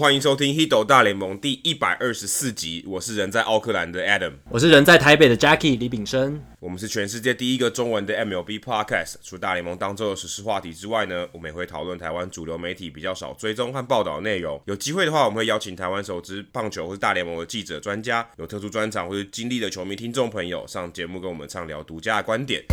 欢迎收听《Hido 大联盟》第一百二十四集。我是人在奥克兰的 Adam，我是人在台北的 Jackie 李炳生。我们是全世界第一个中文的 MLB Podcast。除大联盟当周的时事话题之外呢，我们也会讨论台湾主流媒体比较少追踪和报道的内容。有机会的话，我们会邀请台湾首支棒球或是大联盟的记者、专家，有特殊专长或是经历的球迷听众朋友上节目跟我们畅聊独家的观点。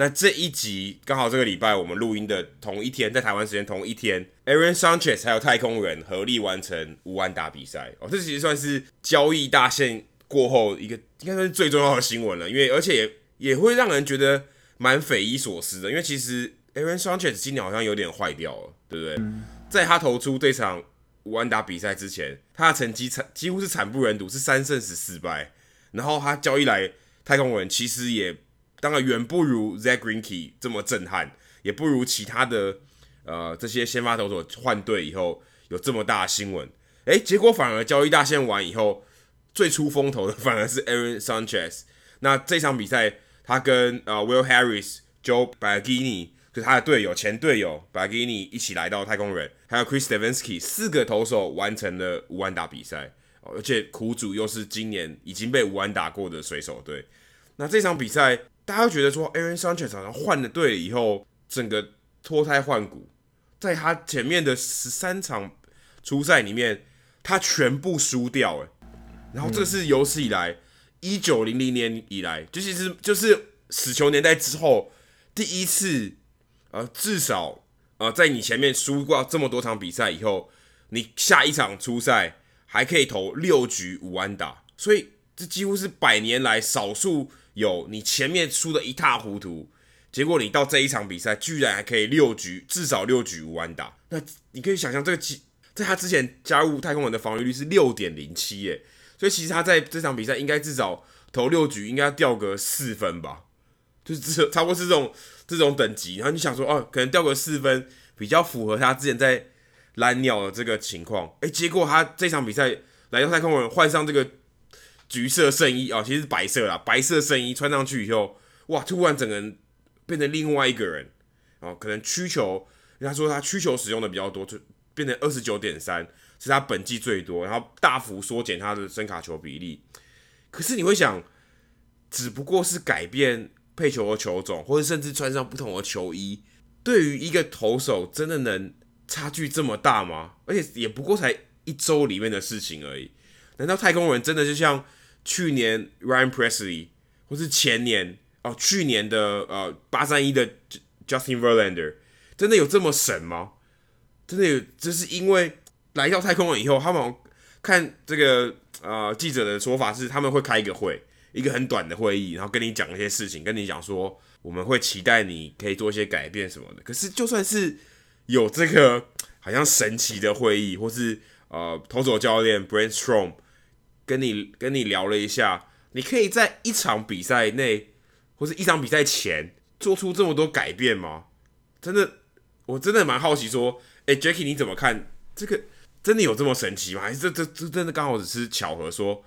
那这一集刚好这个礼拜我们录音的同一天，在台湾时间同一天，Aaron Sanchez 还有太空人合力完成五安打比赛哦，这其实算是交易大限过后一个应该算是最重要的新闻了，因为而且也也会让人觉得蛮匪夷所思的，因为其实 Aaron Sanchez 今年好像有点坏掉了，对不对？在他投出这场五安打比赛之前，他的成绩惨几乎是惨不忍睹，是三胜十四败，然后他交易来太空人其实也。当然远不如 Zack Greinke 这么震撼，也不如其他的呃这些先发投手换队以后有这么大的新闻。诶，结果反而交易大限完以后，最出风头的反而是 Aaron Sanchez。那这场比赛，他跟呃 Will Harris、Joe b a g i n i 就他的队友、前队友 b a g i n i 一起来到太空人，还有 Chris Devenski 四个投手完成了五安打比赛。而且苦主又是今年已经被五安打过的水手队。那这场比赛。大家会觉得说，Aaron Sanchez 好像换了队以后，整个脱胎换骨，在他前面的十三场初赛里面，他全部输掉，诶，然后这是有史以来一九零零年以来，就其实就是死球年代之后第一次，呃，至少呃，在你前面输过这么多场比赛以后，你下一场初赛还可以投六局无安打，所以这几乎是百年来少数。有你前面输的一塌糊涂，结果你到这一场比赛居然还可以六局至少六局无安打，那你可以想象这个在他之前加入太空人的防御率是六点零七耶，所以其实他在这场比赛应该至少投六局应该要掉个四分吧，就是这差不多是这种这种等级，然后你想说哦，可能掉个四分比较符合他之前在蓝鸟的这个情况，诶，结果他这场比赛来到太空人换上这个。橘色圣衣啊，其实是白色啦。白色圣衣穿上去以后，哇，突然整个人变成另外一个人啊。可能曲球，人家说他曲球使用的比较多，就变成二十九点三，是他本季最多，然后大幅缩减他的伸卡球比例。可是你会想，只不过是改变配球的球种，或者甚至穿上不同的球衣，对于一个投手真的能差距这么大吗？而且也不过才一周里面的事情而已。难道太空人真的就像？去年 Ryan Pressly，或是前年哦，去年的呃八三一的 Justin Verlander，真的有这么神吗？真的有，就是因为来到太空人以后，他们看这个呃记者的说法是，他们会开一个会，一个很短的会议，然后跟你讲一些事情，跟你讲说我们会期待你可以做一些改变什么的。可是就算是有这个好像神奇的会议，或是呃投手教练 Brent Strom。跟你跟你聊了一下，你可以在一场比赛内，或是一场比赛前做出这么多改变吗？真的，我真的蛮好奇，说，哎，Jackie 你怎么看这个？真的有这么神奇吗？还是这这这真的刚好只是巧合，说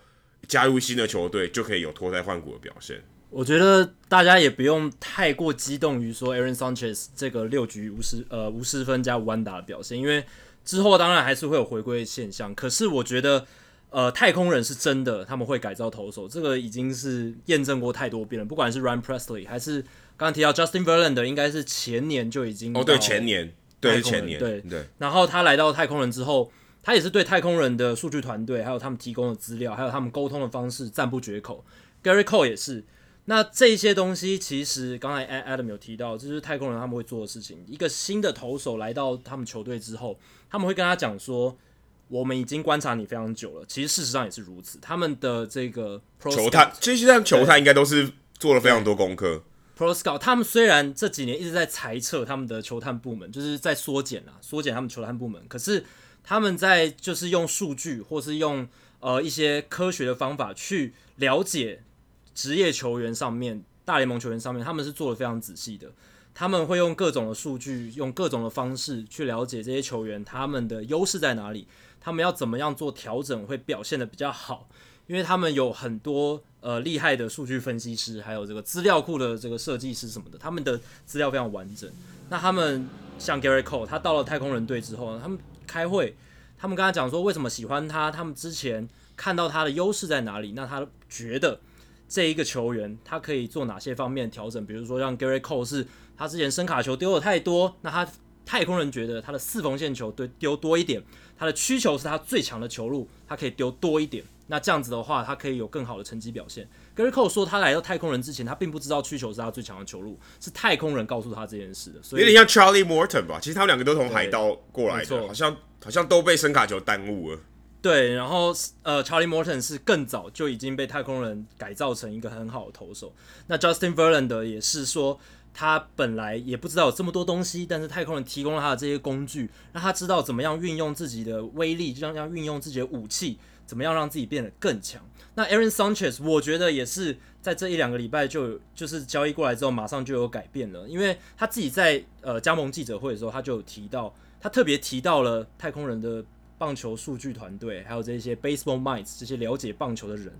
加入新的球队就可以有脱胎换骨的表现？我觉得大家也不用太过激动于说 Aaron Sanchez 这个六局无失呃无失分加无安打的表现，因为之后当然还是会有回归现象。可是我觉得。呃，太空人是真的，他们会改造投手，这个已经是验证过太多遍了。不管是 Ryan Presley 还是刚刚提到 Justin Verlander，应该是前年就已经哦，对，前年，对，前年，对对。然后他来到太空人之后，他也是对太空人的数据团队，还有他们提供的资料，还有他们沟通的方式赞不绝口。Gary Cole 也是。那这些东西其实刚才 Adam 有提到，就是太空人他们会做的事情。一个新的投手来到他们球队之后，他们会跟他讲说。我们已经观察你非常久了，其实事实上也是如此。他们的这个 Pro 球探，其实像球探应该都是做了非常多功课。Pro Scout 他们虽然这几年一直在裁撤他们的球探部门，就是在缩减啊，缩减他们球探部门。可是他们在就是用数据或是用呃一些科学的方法去了解职业球员上面，大联盟球员上面，他们是做的非常仔细的。他们会用各种的数据，用各种的方式去了解这些球员他们的优势在哪里。他们要怎么样做调整会表现得比较好？因为他们有很多呃厉害的数据分析师，还有这个资料库的这个设计师什么的，他们的资料非常完整。那他们像 Gary Cole，他到了太空人队之后呢，他们开会，他们跟他讲说为什么喜欢他，他们之前看到他的优势在哪里，那他觉得这一个球员他可以做哪些方面调整，比如说让 Gary Cole 是他之前声卡球丢的太多，那他太空人觉得他的四缝线球丢丢多一点。他的曲球是他最强的球路，他可以丢多一点。那这样子的话，他可以有更好的成绩表现。Gerrit Cole 说，他来到太空人之前，他并不知道曲球是他最强的球路，是太空人告诉他这件事的。所以有点像 Charlie Morton 吧？其实他们两个都从海盗过来的，好像好像都被声卡球耽误了。对，然后呃，Charlie Morton 是更早就已经被太空人改造成一个很好的投手。那 Justin Verlander 也是说。他本来也不知道有这么多东西，但是太空人提供了他的这些工具，让他知道怎么样运用自己的威力，这样样运用自己的武器，怎么样让自己变得更强。那 Aaron Sanchez 我觉得也是在这一两个礼拜就就是交易过来之后，马上就有改变了，因为他自己在呃加盟记者会的时候，他就有提到，他特别提到了太空人的棒球数据团队，还有这些 Baseball Minds 这些了解棒球的人，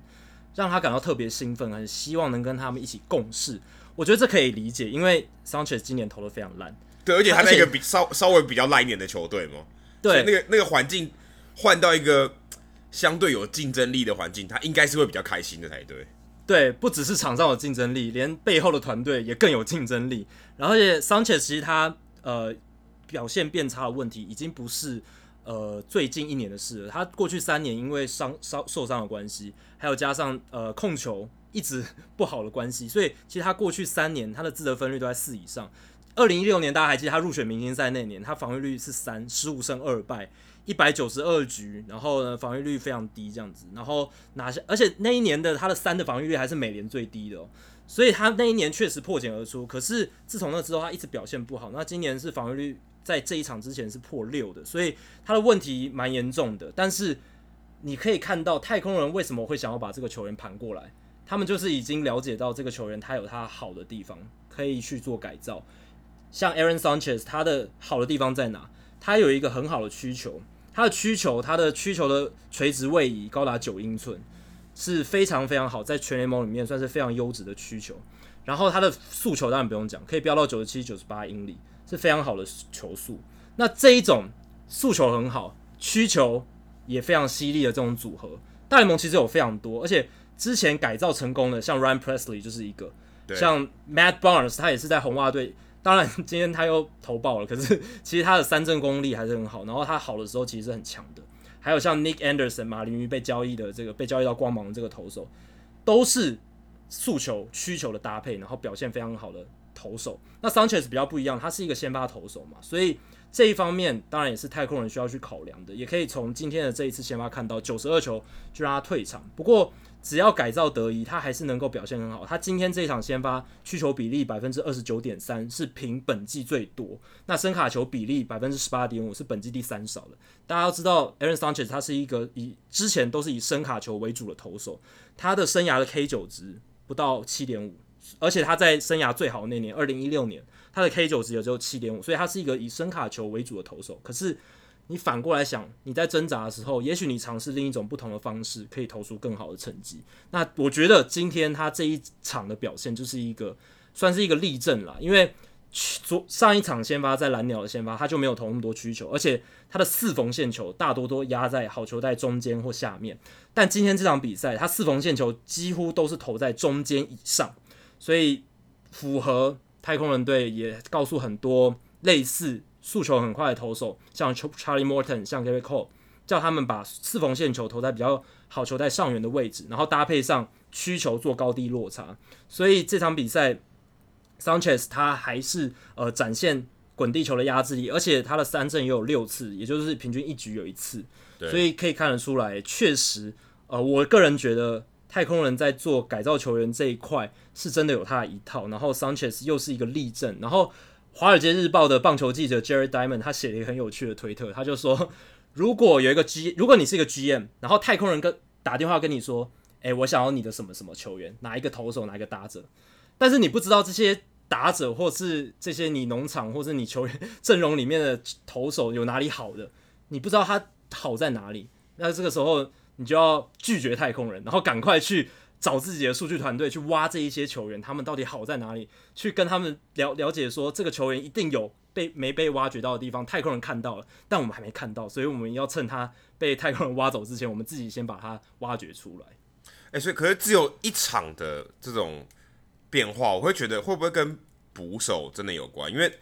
让他感到特别兴奋，很希望能跟他们一起共事。我觉得这可以理解，因为 Sanchez 今年投的非常烂，对，而且他是一个比稍稍微比较烂一点的球队嘛，对，那个那个环境换到一个相对有竞争力的环境，他应该是会比较开心的才对。对，不只是场上有竞争力，连背后的团队也更有竞争力。然后，而且 Sanchez 其实他呃表现变差的问题，已经不是呃最近一年的事了。他过去三年因为伤伤受伤的关系，还有加上呃控球。一直不好的关系，所以其实他过去三年他的自得分率都在四以上。二零一六年大家还记得他入选明星赛那年，他防御率是三，十五胜二败，一百九十二局，然后呢防御率非常低这样子，然后拿下，而且那一年的他的三的防御率还是美联最低的哦，所以他那一年确实破茧而出。可是自从那之后，他一直表现不好。那今年是防御率在这一场之前是破六的，所以他的问题蛮严重的。但是你可以看到太空人为什么会想要把这个球员盘过来。他们就是已经了解到这个球员他有他好的地方，可以去做改造。像 Aaron Sanchez，他的好的地方在哪？他有一个很好的曲球，他的曲球，他的曲球的垂直位移高达九英寸，是非常非常好，在全联盟里面算是非常优质的曲球。然后他的速球当然不用讲，可以飙到九十七、九十八英里，是非常好的球速。那这一种速球很好，曲球也非常犀利的这种组合，大联盟其实有非常多，而且。之前改造成功的，像 Ryan Presley 就是一个，像 Matt Barnes 他也是在红袜队，当然今天他又投爆了，可是 其实他的三振功力还是很好，然后他好的时候其实是很强的。还有像 Nick Anderson 马林鱼被交易的这个被交易到光芒的这个投手，都是诉求需求的搭配，然后表现非常好的投手。那 Sanchez 比较不一样，他是一个先发投手嘛，所以。这一方面当然也是太空人需要去考量的，也可以从今天的这一次先发看到九十二球就让他退场。不过只要改造得宜，他还是能够表现很好。他今天这一场先发曲球比例百分之二十九点三，是平本季最多。那深卡球比例百分之十八点五，是本季第三少的。大家要知道，Aaron Sanchez 他是一个以之前都是以深卡球为主的投手，他的生涯的 K 九值不到七点五，而且他在生涯最好那年二零一六年。他的 K 九值也只有七点五，所以他是一个以深卡球为主的投手。可是你反过来想，你在挣扎的时候，也许你尝试另一种不同的方式，可以投出更好的成绩。那我觉得今天他这一场的表现就是一个算是一个例证啦，因为昨上一场先发在蓝鸟的先发，他就没有投那么多曲球，而且他的四缝线球大多都压在好球带中间或下面。但今天这场比赛，他四缝线球几乎都是投在中间以上，所以符合。太空人队也告诉很多类似速球很快的投手，像 Charlie Morton、像 Gerrit Cole，叫他们把四缝线球投在比较好球在上缘的位置，然后搭配上曲球做高低落差。所以这场比赛，Sanchez 他还是呃展现滚地球的压制力，而且他的三振也有六次，也就是平均一局有一次。所以可以看得出来，确实，呃，我个人觉得。太空人在做改造球员这一块是真的有他的一套，然后 Sanchez 又是一个例证。然后《华尔街日报》的棒球记者 Jerry Diamond 他写了一个很有趣的推特，他就说：如果有一个 G，如果你是一个 GM，然后太空人跟打电话跟你说：“诶，我想要你的什么什么球员，哪一个投手，哪一个打者。”但是你不知道这些打者或是这些你农场或是你球员阵容里面的投手有哪里好的，你不知道他好在哪里。那这个时候。你就要拒绝太空人，然后赶快去找自己的数据团队去挖这一些球员，他们到底好在哪里？去跟他们了了解说，这个球员一定有被没被挖掘到的地方，太空人看到了，但我们还没看到，所以我们要趁他被太空人挖走之前，我们自己先把他挖掘出来。哎、所以可是只有一场的这种变化，我会觉得会不会跟捕手真的有关？因为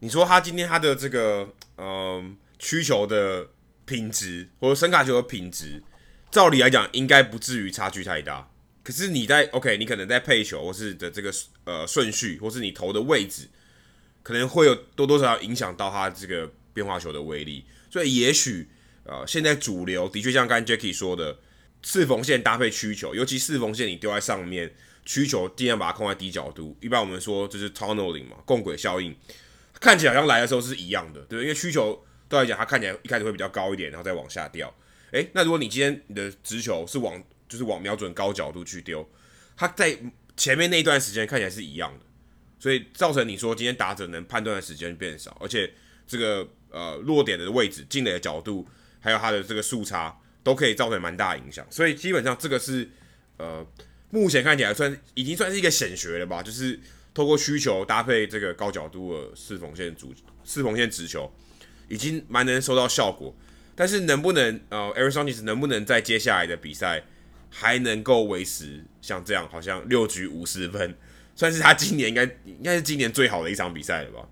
你说他今天他的这个嗯曲球的品质，或者声卡球的品质，照理来讲应该不至于差距太大。可是你在 OK，你可能在配球或是的这个呃顺序，或是你投的位置，可能会有多多少少影响到他这个变化球的威力。所以也许呃现在主流的确像刚 Jacky 说的。四缝线搭配曲球，尤其四缝线你丢在上面，曲球尽量把它控在低角度。一般我们说就是 tunneling 嘛，共轨效应，看起来好像来的时候是一样的，对，因为曲球对来讲，它看起来一开始会比较高一点，然后再往下掉。诶、那如果你今天你的直球是往就是往瞄准高角度去丢，它在前面那一段时间看起来是一样的，所以造成你说今天打者能判断的时间变少，而且这个呃落点的位置、进垒的角度，还有它的这个速差。都可以造成蛮大的影响，所以基本上这个是呃，目前看起来算已经算是一个显学了吧，就是透过需求搭配这个高角度的四缝线主四缝线直球，已经蛮能收到效果。但是能不能呃，Aaron Sanchez 能不能在接下来的比赛还能够维持像这样，好像六局五十分，算是他今年应该应该是今年最好的一场比赛了吧？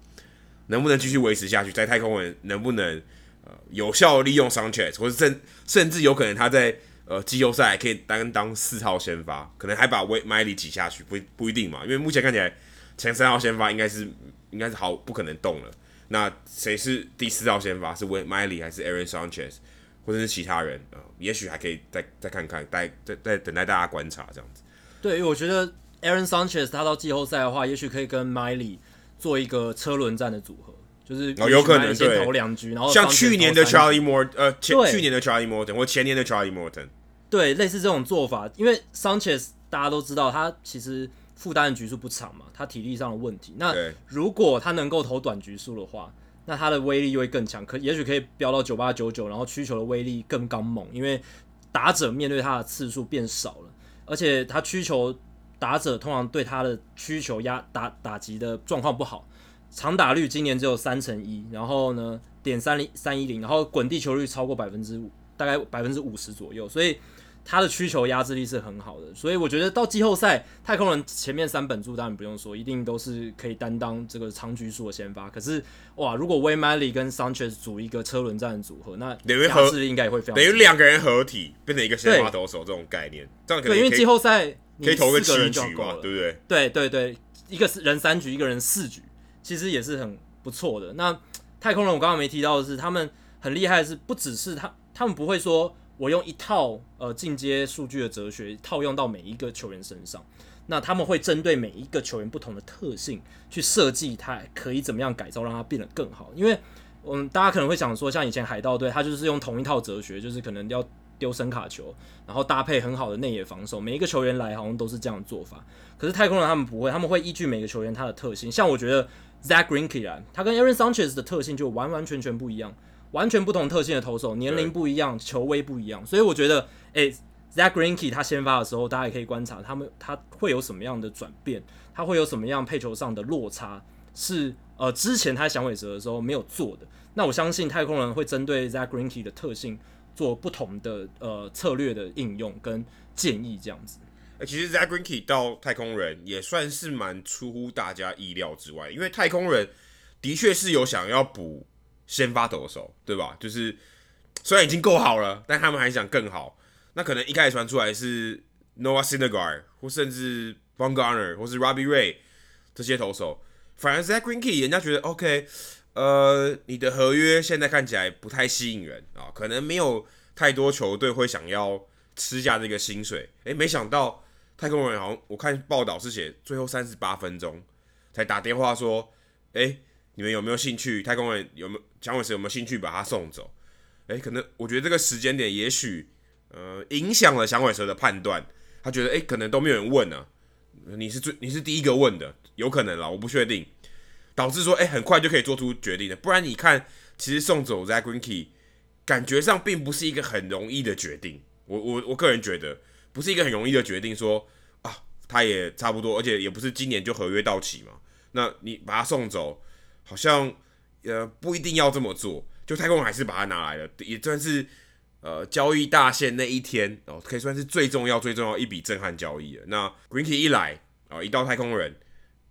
能不能继续维持下去？在太空人能不能？呃，有效利用 Sanchez，或者甚甚至有可能他在呃季后赛可以担当四号先发，可能还把 Wade Miley 挤下去，不不一定嘛。因为目前看起来前三号先发应该是应该是好不可能动了。那谁是第四号先发？是 Wade Miley 还是 Aaron Sanchez，或者是其他人啊、呃？也许还可以再再看看，待再再等待大家观察这样子。对，我觉得 Aaron Sanchez 他到季后赛的话，也许可以跟 Miley 做一个车轮战的组合。就是哦，有可能先投两局，然后像去年的 Charlie Morton，呃，前去年的 Charlie Morton 或前年的 Charlie Morton，对，类似这种做法，因为 Sanchez 大家都知道，他其实负担的局数不长嘛，他体力上的问题。那如果他能够投短局数的话，那他的威力又会更强，可也许可以飙到九八九九，然后曲球的威力更刚猛，因为打者面对他的次数变少了，而且他曲球打者通常对他的曲球压打打击的状况不好。长打率今年只有三成一，然后呢，点三零三一零，然后滚地球率超过百分之五，大概百分之五十左右，所以他的需求压制力是很好的。所以我觉得到季后赛，太空人前面三本柱当然不用说，一定都是可以担当这个长局数的先发。可是哇，如果 Wade Miley 跟 Sanchez 组一个车轮战的组合，那压制力应该也会非常。等于两个人合体变成一个先发投手这种概念，这样可因为季后赛可以投个七局嘛，对不对？对对对，一个人三局，一个人四局。其实也是很不错的。那太空人我刚刚没提到的是，他们很厉害的是，不只是他，他们不会说我用一套呃进阶数据的哲学套用到每一个球员身上。那他们会针对每一个球员不同的特性去设计他可以怎么样改造，让他变得更好。因为嗯，大家可能会想说，像以前海盗队，他就是用同一套哲学，就是可能要丢声卡球，然后搭配很好的内野防守，每一个球员来好像都是这样的做法。可是太空人他们不会，他们会依据每个球员他的特性。像我觉得。Zach Greinke 啊，他跟 Aaron Sanchez 的特性就完完全全不一样，完全不同特性的投手，年龄不一样，球威不一样，所以我觉得，诶，Zack Greinke 他先发的时候，大家也可以观察他们他会有什么样的转变，他会有什么样配球上的落差，是呃之前他响尾蛇的时候没有做的。那我相信太空人会针对 Zach Greinke 的特性做不同的呃策略的应用跟建议，这样子。其实 Zach Greinke 到太空人也算是蛮出乎大家意料之外，因为太空人的确是有想要补先发投手，对吧？就是虽然已经够好了，但他们还想更好。那可能一开始传出来是 Noah Syndergaard 或甚至 Bumgarner 或是 Robbie Ray 这些投手，反而 ZAC Greinke 人家觉得 OK，呃，你的合约现在看起来不太吸引人啊，可能没有太多球队会想要吃下这个薪水。诶，没想到。太空人好像我看报道是写最后三十八分钟才打电话说，哎、欸，你们有没有兴趣？太空人有没有响尾蛇有没有兴趣把他送走？哎、可能我觉得这个时间点也许呃影响了响尾蛇的判断，他觉得哎、可能都没有人问呢、你是最你是第一个问的，有可能啦，我不确定，导致说哎、很快就可以做出决定的，不然你看其实送走 Zack Greinke 感觉上并不是一个很容易的决定。我我我个人觉得不是一个很容易的决定，说啊，他也差不多，而且也不是今年就合约到期嘛。那你把他送走，好像呃不一定要这么做。就太空人还是把他拿来了，也算是呃交易大限那一天哦，可以算是最重要最重要一笔震撼交易了。那 Greinke 一来啊、哦，一到太空人，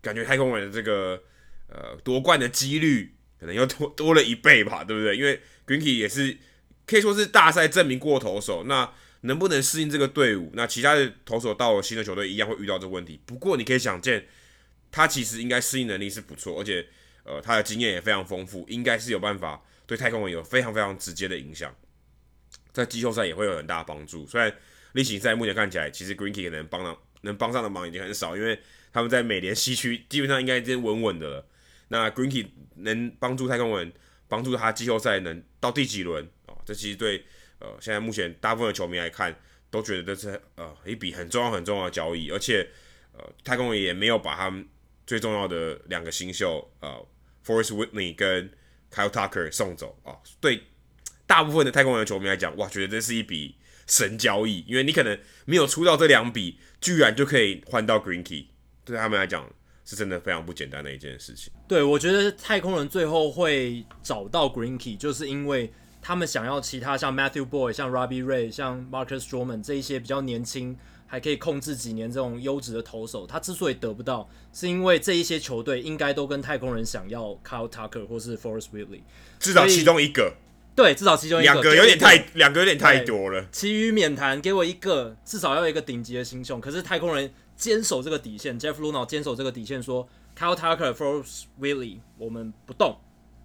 感觉太空人的这个呃夺冠的几率可能又多多了一倍吧，对不对？因为 Greinke 也是可以说是大赛证明过投手，那能不能适应这个队伍？那其他的投手到了新的球队一样会遇到这个问题。不过你可以想见，他其实应该适应能力是不错，而且呃他的经验也非常丰富，应该是有办法。对太空人有非常非常直接的影响，在季后赛也会有很大的帮助。虽然例行赛目前看起来，其实 Greenkey 可能帮上能帮上的忙已经很少，因为他们在美联西区基本上应该已经稳稳的了。那 Greenkey 能帮助太空人，帮助他季后赛能到第几轮啊？这其实对呃现在目前大部分的球迷来看，都觉得这是呃一笔很重要很重要的交易。而且呃太空人也没有把他们最重要的两个新秀呃，Forest Whitney 跟 Kyle Tucker 送走啊，对大部分的太空人球迷来讲，哇，觉得这是一笔神交易，因为你可能没有出到这两笔，居然就可以换到 Greinke，对他们来讲是真的非常不简单的一件事情。对，我觉得太空人最后会找到 Greinke，就是因为他们想要其他像 Matthew Boy、像 Robbie Ray、像 Marcus Stroman 这一些比较年轻。还可以控制几年这种优质的投手，他之所以得不到，是因为这一些球队应该都跟太空人想要 Kyle Tucker 或是 Forrest Whitley，至少其中一个。对，至少其中一个。两个有点太，两个有点太多了。其余免谈，给我一个，至少要一个顶级的新秀。可是太空人坚守这个底线，Jeff Luhnow 坚守这个底线，说 Kyle Tucker、Forrest Whitley 我们不动，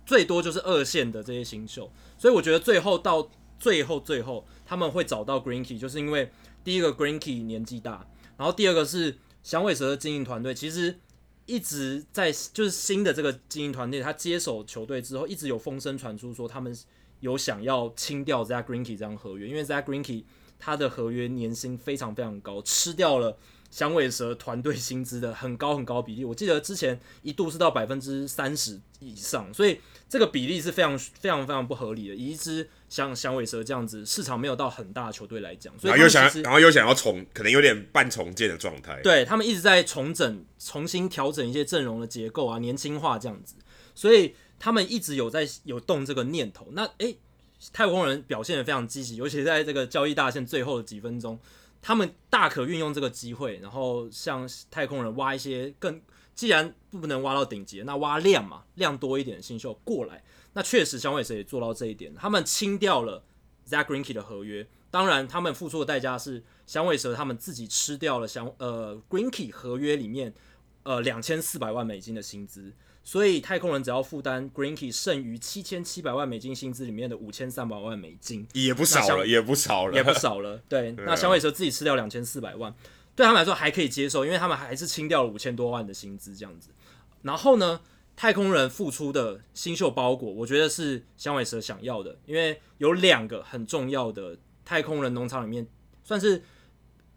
最多就是二线的这些新秀。所以我觉得最后到最后最后他们会找到 Greenkey，就是因为。第一个 Greenkey 年纪大，然后第二个是响尾蛇的经营团队，其实一直在就是新的这个经营团队，他接手球队之后，一直有风声传出说他们有想要清掉 Zack Greinke 这张合约，因为 Zack Greinke 他的合约年薪非常非常高，吃掉了响尾蛇团队薪资的很高很高比例，我记得之前一度是到百分之三十以上，所以这个比例是非常非常非常不合理的，以一支。像响尾蛇这样子，市场没有到很大的球队来讲，所以然后又想，然后又想要重，可能有点半重建的状态。对，他们一直在重整、重新调整一些阵容的结构啊，年轻化这样子，所以他们一直有在有动这个念头。那诶、欸，太空人表现的非常积极，尤其在这个交易大限最后的几分钟，他们大可运用这个机会，然后向太空人挖一些更，既然不能挖到顶级，那挖量嘛，量多一点的新秀过来。那确实，响尾蛇也做到这一点，他们清掉了 Zack Greinke 的合约。当然，他们付出的代价是响尾蛇他们自己吃掉了响呃 Greinke 合约里面呃两千四百万美金的薪资。所以太空人只要负担 Greinke 剩余七千七百万美金薪资里面的五千三百万美金，也不少了，也不少了，也不少了。对，那响尾蛇自己吃掉两千四百万，对他们来说还可以接受，因为他们还是清掉了五千多万的薪资这样子。然后呢？太空人付出的新秀包裹，我觉得是响尾蛇想要的，因为有两个很重要的太空人农场里面算是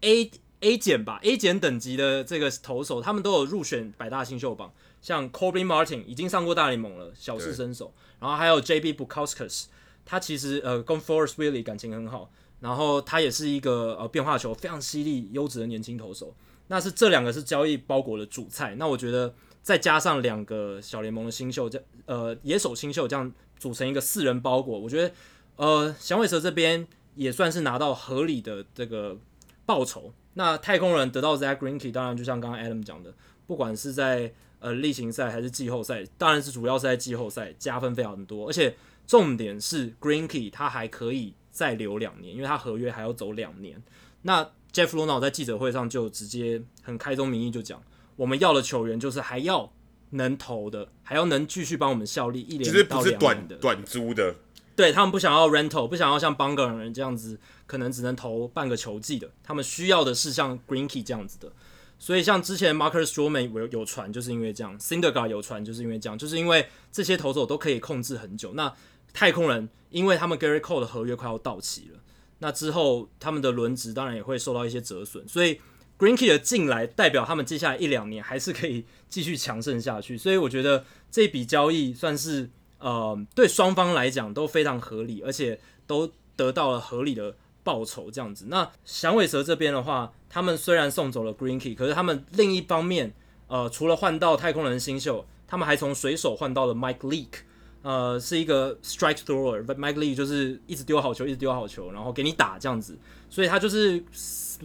A A 减吧，A 减等级的这个投手，他们都有入选百大新秀榜，像 Corbin Martin 已经上过大联盟了，小试身手，然后还有 JB Bukauskas，他其实呃跟 Forrest Whitley 感情很好，然后他也是一个呃变化球非常犀利、优质的年轻投手，那是这两个是交易包裹的主菜，那我觉得。再加上两个小联盟的新秀，这呃野手新秀这样组成一个四人包裹，我觉得呃响尾蛇这边也算是拿到合理的这个报酬。那太空人得到 Zack Greinke，当然就像刚刚 Adam 讲的，不管是在呃例行赛还是季后赛，当然是主要是在季后赛加分非常多，而且重点是 Greinke 他还可以再留两年，因为他合约还要走两年。那 Jeff Luhnow 在记者会上就直接很开宗明义就讲。我们要的球员就是还要能投的，还要能继续帮我们效力一年到两年的。短短租的，对他们不想要 rental，不想要像 Bumgarner 这样子，可能只能投半个球季的。他们需要的是像 Greenkey 这样子的。所以像之前 Marcus Stroman 有有传，就是因为这样；Syndergaard 有传，就是因为这样，就是因为这些投手都可以控制很久。那太空人因为他们 Gary Cole 的合约快要到期了，那之后他们的轮值当然也会受到一些折损，所以。Green Key 的进来代表他们接下来一两年还是可以继续强盛下去，所以我觉得这笔交易算是呃对双方来讲都非常合理，而且都得到了合理的报酬这样子。那响尾蛇这边的话，他们虽然送走了 Green Key，可是他们另一方面，呃，除了换到太空人新秀，他们还从水手换到了 Mike Leake，呃，是一个 strike thrower，Mike Lee 就是一直丢好球，一直丢好球，然后给你打这样子，所以他就是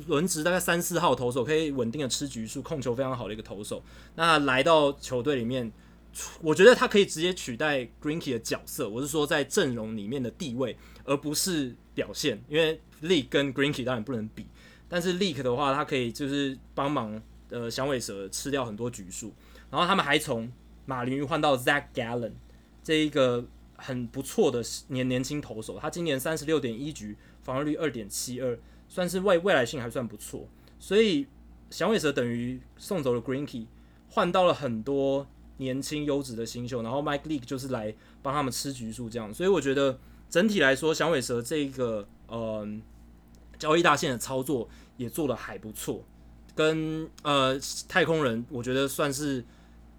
轮值大概三四号投手，可以稳定的吃局数，控球非常好的一个投手。那来到球队里面。我觉得他可以直接取代 Greinke 的角色，我是说在阵容里面的地位，而不是表现。因为 Leake 跟 Greinke 当然不能比，但是 Leak 的话，他可以就是帮忙呃响尾蛇吃掉很多局数。然后他们还从马林换到 Zach Gallen 这一个很不错的年年轻投手，他今年三十六点一局，防御率二点七二，算是未未来性还算不错。所以响尾蛇等于送走了 Greenkey，换到了很多。年轻优质的新秀，然后 Mike Leake 就是来帮他们吃局数这样，所以我觉得整体来说，响尾蛇这个呃交易大线的操作也做得还不错，跟呃太空人我觉得算是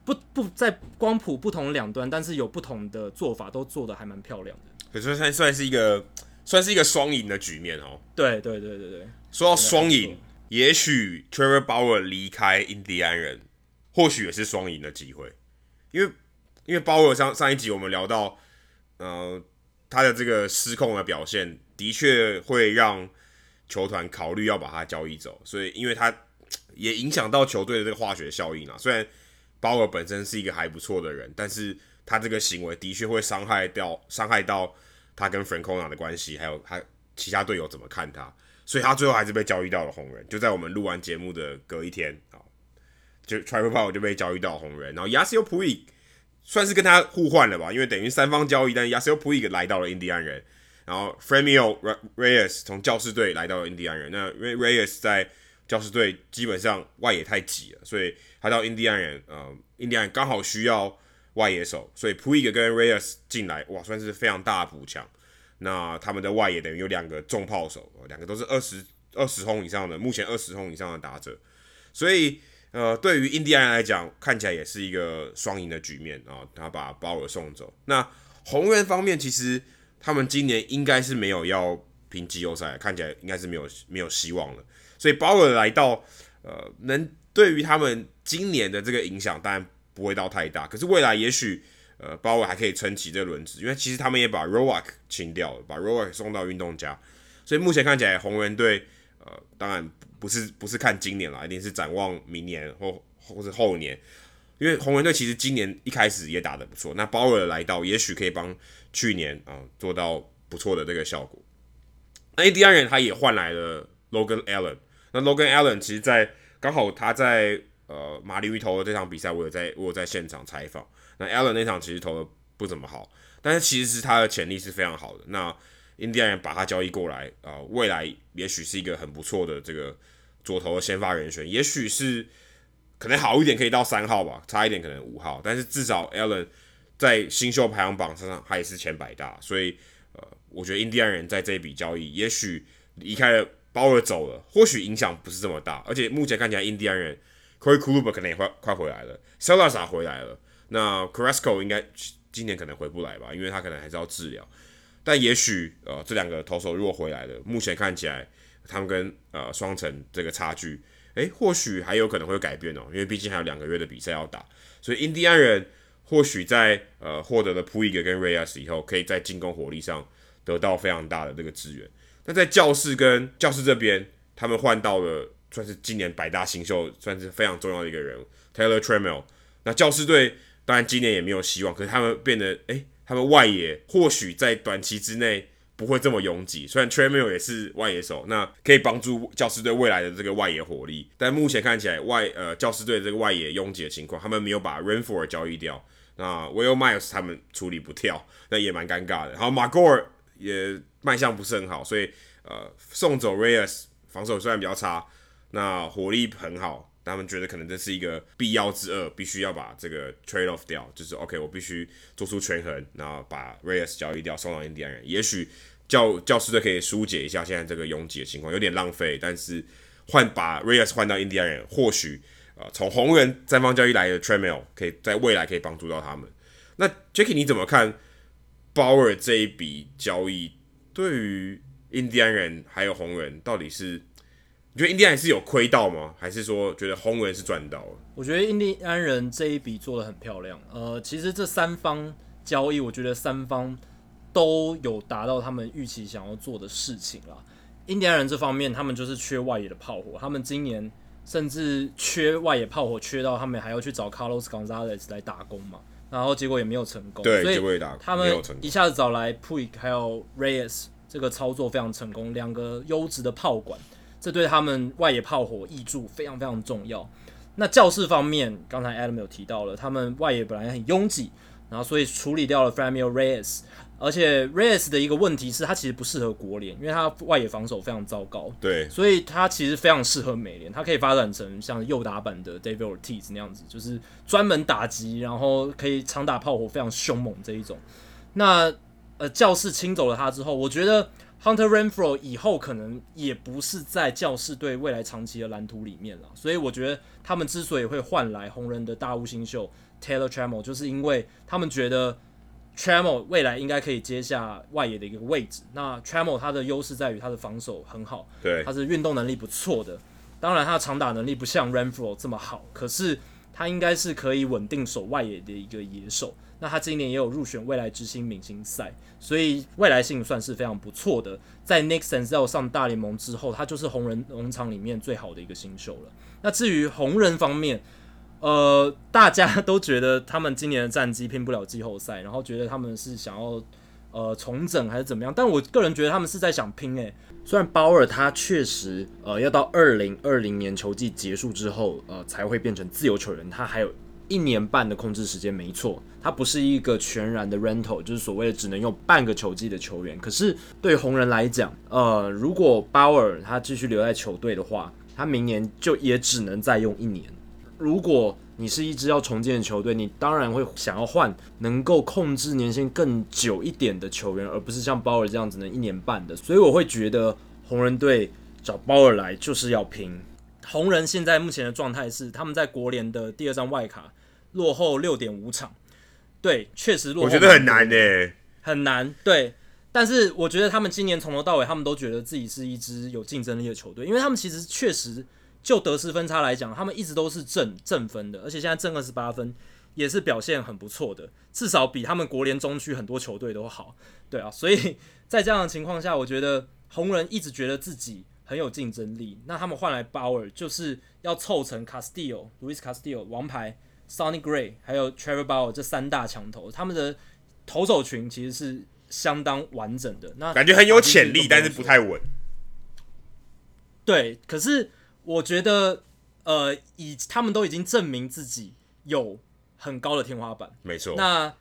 不不在光谱不同两端，但是有不同的做法，都做的还蛮漂亮的。可是算算是一个算是一个双赢的局面哦。对对对对对，说到双赢，也许 Trevor Bauer 离开印第安人，或许也是双赢的机会。因为因为鲍尔上上一集我们聊到，呃，他的这个失控的表现的确会让球团考虑要把他交易走，所以因为他也影响到球队的这个化学效应啊。虽然鲍尔本身是一个还不错的人，但是他这个行为的确会伤害掉伤害到他跟 Francona 的关系，还有他其他队友怎么看他，所以他最后还是被交易到了红人。就在我们录完节目的隔一天啊。就 Trevor b a u 就被交易到红人，然后 Yasiel Puig 算是跟他互换了吧，因为等于三方交易，但 Yasiel Puig 来到了印第安人，然后 Framio Reyes 从教士队来到了印第安人。那 Reyes 在教士队基本上外野太挤了，所以他到印第安人，呃，印第安人刚好需要外野手，所以 Puig 跟 Reyes 进来，哇，算是非常大的补强。那他们的外野等于有两个重炮手，两个都是二十二十轰以上的，目前二十轰以上的打者，所以。呃，对于印第安人来讲，看起来也是一个双赢的局面啊。他把鲍尔送走，那红人方面其实他们今年应该是没有要拼季后赛，看起来应该是没有没有希望了。所以鲍尔来到，呃，能对于他们今年的这个影响当然不会到太大。可是未来也许，呃，鲍尔还可以撑起这轮子，因为其实他们也把 Roark 清掉了，把 Roark 送到运动家，所以目前看起来红人队，呃，当然。不是不是看今年了，一定是展望明年或或是后年，因为红人队其实今年一开始也打得不错，那鲍尔来到，也许可以帮去年啊、做到不错的这个效果。那印第安人他也换来了 Logan Allen，那 Logan Allen 其实在刚好他在呃马林鱼投的这场比赛，我有在我有在现场采访，那 Allen 那场其实投的不怎么好，但是其实是他的潜力是非常好的。那印第安人把他交易过来啊、呃，未来也许是一个很不错的这个。左投的先发人选，也许是可能好一点，可以到三号吧，差一点可能五号，但是至少 Allen 在新秀排行榜上还是前百大，所以呃，我觉得印第安人在这一笔交易，也许离开了鲍尔走了，或许影响不是这么大，而且目前看起来印第安人 Corey k u l u b 可能也快快回来了，Salazar 回来了，那 Carrasco 应该今年可能回不来吧，因为他可能还是要治疗，但也许呃这两个投手如果回来了，目前看起来。他们跟呃双城这个差距，诶，或许还有可能会改变哦，因为毕竟还有两个月的比赛要打，所以印第安人或许在呃获得了 Puig 跟 Reyes 以后，可以在进攻火力上得到非常大的这个资源。那在教士跟教士这边，他们换到了算是今年百大新秀，算是非常重要的一个人 Taylor Trammell。那教士队当然今年也没有希望，可是他们变得诶，他们外野或许在短期之内。不会这么拥挤，虽然 Trammell 也是外野手，那可以帮助教士队未来的这个外野火力，但目前看起来外呃教士队这个外野拥挤的情况，他们没有把 Renfroe 交易掉，那 Will Myers 他们处理不掉，那也蛮尴尬的。然后 Magor 也卖相不是很好，所以呃送走 Reyes 防守虽然比较差，那火力很好。他们觉得可能这是一个必要之恶，必须要把这个 trade off 掉，就是 OK，我必须做出权衡，然后把 Reyes 交易掉，送到印第安人。也许教教师队可以疏解一下现在这个拥挤的情况，有点浪费，但是换把 Reyes 换到印第安人，或许呃从红人三方交易来的 Trammell 可以在未来可以帮助到他们。那 Jackie 你怎么看鲍尔这一笔交易对于印第安人还有红人到底是？你觉得印第安人是有亏到吗？还是说觉得红人是赚到了？我觉得印第安人这一笔做得很漂亮。呃，其实这三方交易，我觉得三方都有达到他们预期想要做的事情啦。印第安人这方面，他们就是缺外野的炮火，他们今年甚至缺外野炮火，缺到他们还要去找 Carlos Gonzalez 来打工嘛。然后结果也没有成功，对，所以结果也打他们一下子找来 Puig 还有 Reyes，这个操作非常成功，两个优质的炮管。这对他们外野炮火挹注非常非常重要。那教室方面，刚才 Adam 有提到了，他们外野本来很拥挤，然后所以处理掉了 Franmil Reyes，而且 Reyes 的一个问题是他其实不适合国联，因为他外野防守非常糟糕。对，所以他其实非常适合美联，他可以发展成像右打版的 David Ortiz 那样子，就是专门打击，然后可以长打炮火非常凶猛这一种。那呃，教室清走了他之后，我觉得。Hunter Renfroe 以后可能也不是在教室队未来长期的蓝图里面了，所以我觉得他们之所以会换来红人的大物新秀 Taylor Trammell，就是因为他们觉得 Trammell 未来应该可以接下外野的一个位置。那 Trammell 他的优势在于他的防守很好，对，他是运动能力不错的。当然他的长打能力不像 Renfroe 这么好，可是他应该是可以稳定守外野的一个野手。那他今年也有入选未来之星明星赛，所以未来性算是非常不错的。在 Nick Senzel 上大联盟之后，他就是红人农场里面最好的一个新秀了。那至于红人方面，呃，大家都觉得他们今年的战绩拼不了季后赛，然后觉得他们是想要呃重整还是怎么样？但我个人觉得他们是在想拼诶、虽然鲍尔他确实呃要到二零二零年球季结束之后呃才会变成自由球员，他还有。一年半的控制时间没错，他不是一个全然的 rental，就是所谓的只能用半个球季的球员。可是对红人来讲，呃，如果鲍尔他继续留在球队的话，他明年就也只能再用一年。如果你是一支要重建的球队，你当然会想要换能够控制年限更久一点的球员，而不是像鲍尔这样子能一年半的。所以我会觉得红人队找鲍尔来就是要拼。红人现在目前的状态是，他们在国联的第二张外卡落后六点五场，对，确实落后。我觉得很难诶，很难。对，但是我觉得他们今年从头到尾，他们都觉得自己是一支有竞争力的球队，因为他们其实确实就得失分差来讲，他们一直都是正正分的，而且现在正二十八分也是表现很不错的，至少比他们国联中区很多球队都好。对啊，所以 在这样的情况下，我觉得红人一直觉得自己。很有竞争力，那他们换来鲍尔就是要凑成 Castillo、Luis Castillo、王牌 Sonny Gray 还有 Trevor Bauer 这三大强投，他们的投手群其实是相当完整的。那感觉很有潜力，但是不太稳。对，可是我觉得，呃，以他们都已经证明自己有很高的天花板，没错。那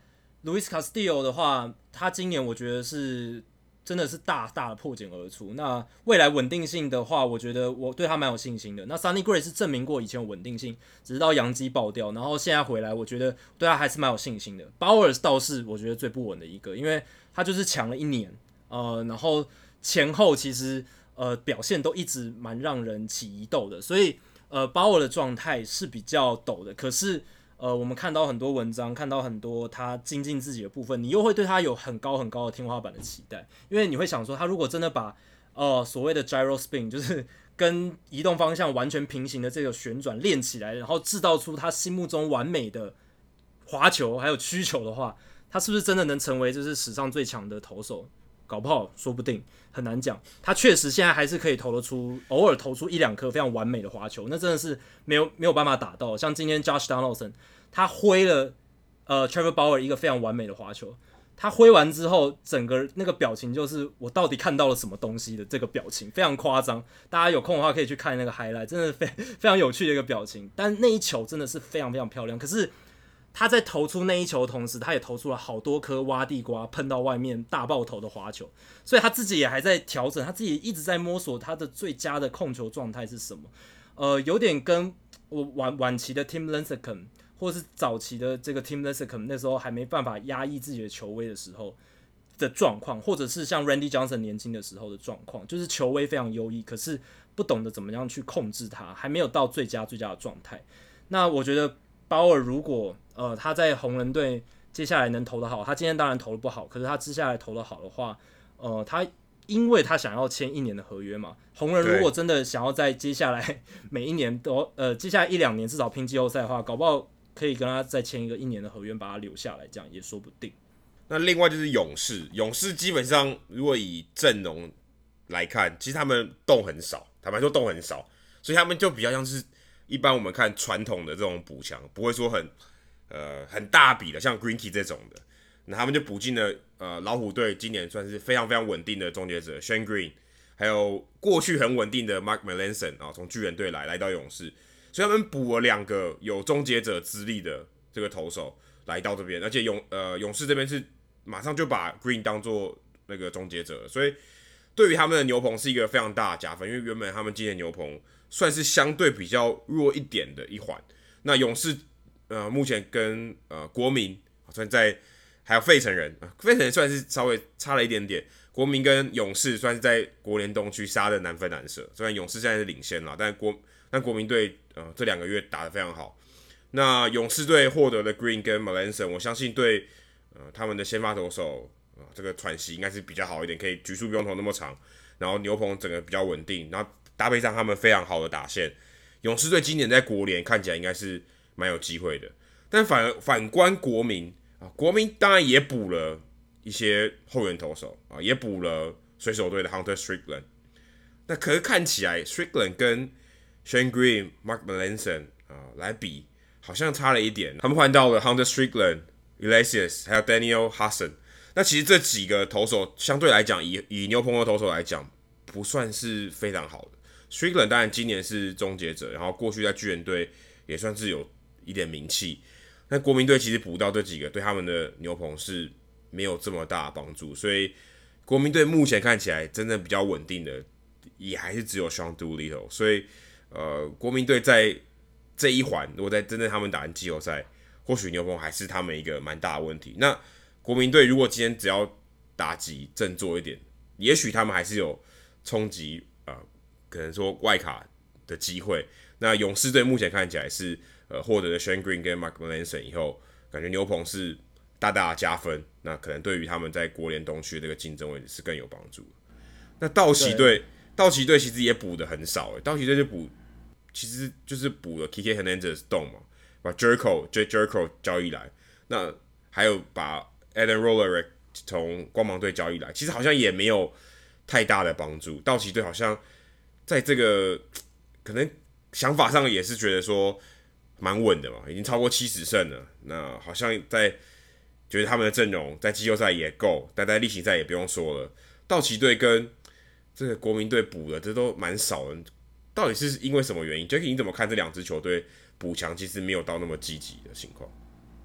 Luis Castillo 的话，他今年我觉得是。真的是大大的破茧而出。那未来稳定性的话，我觉得我对他蛮有信心的。那 Sunny Gray 是证明过以前有稳定性，只是到洋基爆掉，然后现在回来，我觉得对他还是蛮有信心的。Bowers 倒是我觉得最不稳的一个，因为他就是强了一年，呃，然后前后其实呃表现都一直蛮让人起疑窦的，所以呃 Bauer 的状态是比较陡的，可是。呃，我们看到很多文章，看到很多他精进自己的部分，你又会对他有很高很高的天花板的期待，因为你会想说，他如果真的把呃所谓的 gyro spin，就是跟移动方向完全平行的这个旋转练起来，然后制造出他心目中完美的滑球还有曲球的话，他是不是真的能成为就是史上最强的投手？搞不好说不定很难讲。他确实现在还是可以投得出，偶尔投出一两颗非常完美的滑球，那真的是没有没有办法打到。像今天 Josh Donaldson，他挥了呃 Trevor Bauer 一个非常完美的滑球，他挥完之后，整个那个表情就是我到底看到了什么东西的这个表情，非常夸张。大家有空的话可以去看那个 highlight，真的非 非常有趣的一个表情。但那一球真的是非常非常漂亮，可是。他在投出那一球的同时，他也投出了好多颗挖地瓜喷到外面大爆头的滑球，所以他自己也还在调整，他自己一直在摸索他的最佳的控球状态是什么。呃，有点跟我晚晚期的 Tim Lincecum 或是早期的这个 Tim Lincecum 那时候还没办法压抑自己的球威的时候的状况，或者是像 Randy Johnson 年轻的时候的状况，就是球威非常优异，可是不懂得怎么样去控制它，还没有到最佳最佳的状态。那我觉得。鲍尔如果呃他在红人队接下来能投得好，他今天当然投的不好，可是他接下来投的好的话，呃他因为他想要签一年的合约嘛。红人如果真的想要在接下来每一年都呃接下来一两年至少拼季后赛的话，搞不好可以跟他再签一个一年的合约，把他留下来，这样也说不定。那另外就是勇士，勇士基本上如果以阵容来看，其实他们动很少，坦白说动很少，所以他们就比较像是一般我们看传统的这种补强，不会说很呃很大笔的，像 Greenkey 这种的。那他们就补进了呃老虎队今年算是非常非常稳定的终结者 Shane Green，还有过去很稳定的 Mark Melanson 啊，从巨人队来来到勇士，所以他们补了两个有终结者资历的这个投手来到这边，而且勇呃勇士这边是马上就把 Green 当做那个终结者，所以对于他们的牛棚是一个非常大的加分，因为原本他们今年牛棚算是相对比较弱一点的一环，那勇士呃目前跟呃国民算在。还有费城人啊，费城人算是稍微差了一点点。国民跟勇士算是在国联东区杀的难分难舍，虽然勇士现在是领先了，但国但国民队呃这两个月打得非常好。那勇士队获得了 Green 跟 Melanson，我相信对呃他们的先发投手啊、呃、这个喘息应该是比较好一点，可以局数不用投那么长，然后牛棚整个比较稳定，然后搭配上他们非常好的打线，勇士队今年在国联看起来应该是蛮有机会的。但反而反观国民啊。国民当然也补了一些后援投手啊，也补了水手队的 Hunter Strickland。那可是看起来 Strickland 跟 Shane Green、Mark Melanson 啊来比，好像差了一点。他们换到了 Hunter Strickland、e l a s i u s 还有 Daniel Hudson。那其实这几个投手相对来讲，以以牛棚的投手来讲，不算是非常好的。Strickland 当然今年是终结者，然后过去在巨人队也算是有一点名气。那国民队其实补到这几个，对他们的牛棚是没有这么大的帮助，所以国民队目前看起来真正比较稳定的，也还是只有 Sean Doolittle。所以，呃，国民队在这一环，如果在真正他们打完季后赛，或许牛棚还是他们一个蛮大的问题。那国民队如果今天只要打击振作一点，也许他们还是有冲击啊，可能说外卡的机会。那勇士队目前看起来是。呃，获得了 Shane Green 跟 Mark Melanson 以后，感觉牛棚是大大的加分，那可能对于他们在国联东区这个竞争位置是更有帮助。那道奇队，道奇队其实也补的很少，诶，道奇队就补，其实就是补了 Kike Hernandez 洞嘛，把 Jerko J Jerko 交易来，那还有把 Adam Roller 从光芒队交易来，其实好像也没有太大的帮助。道奇队好像在这个 可能想法上也是觉得说。蛮稳的嘛，已经超过七十胜了。那好像在觉得他们的阵容在季后赛也够，但在例行赛也不用说了。道奇队跟这个国民队补的这都蛮少的，到底是因为什么原因？Jacky，你怎么看这两支球队补强其实没有到那么积极的情况？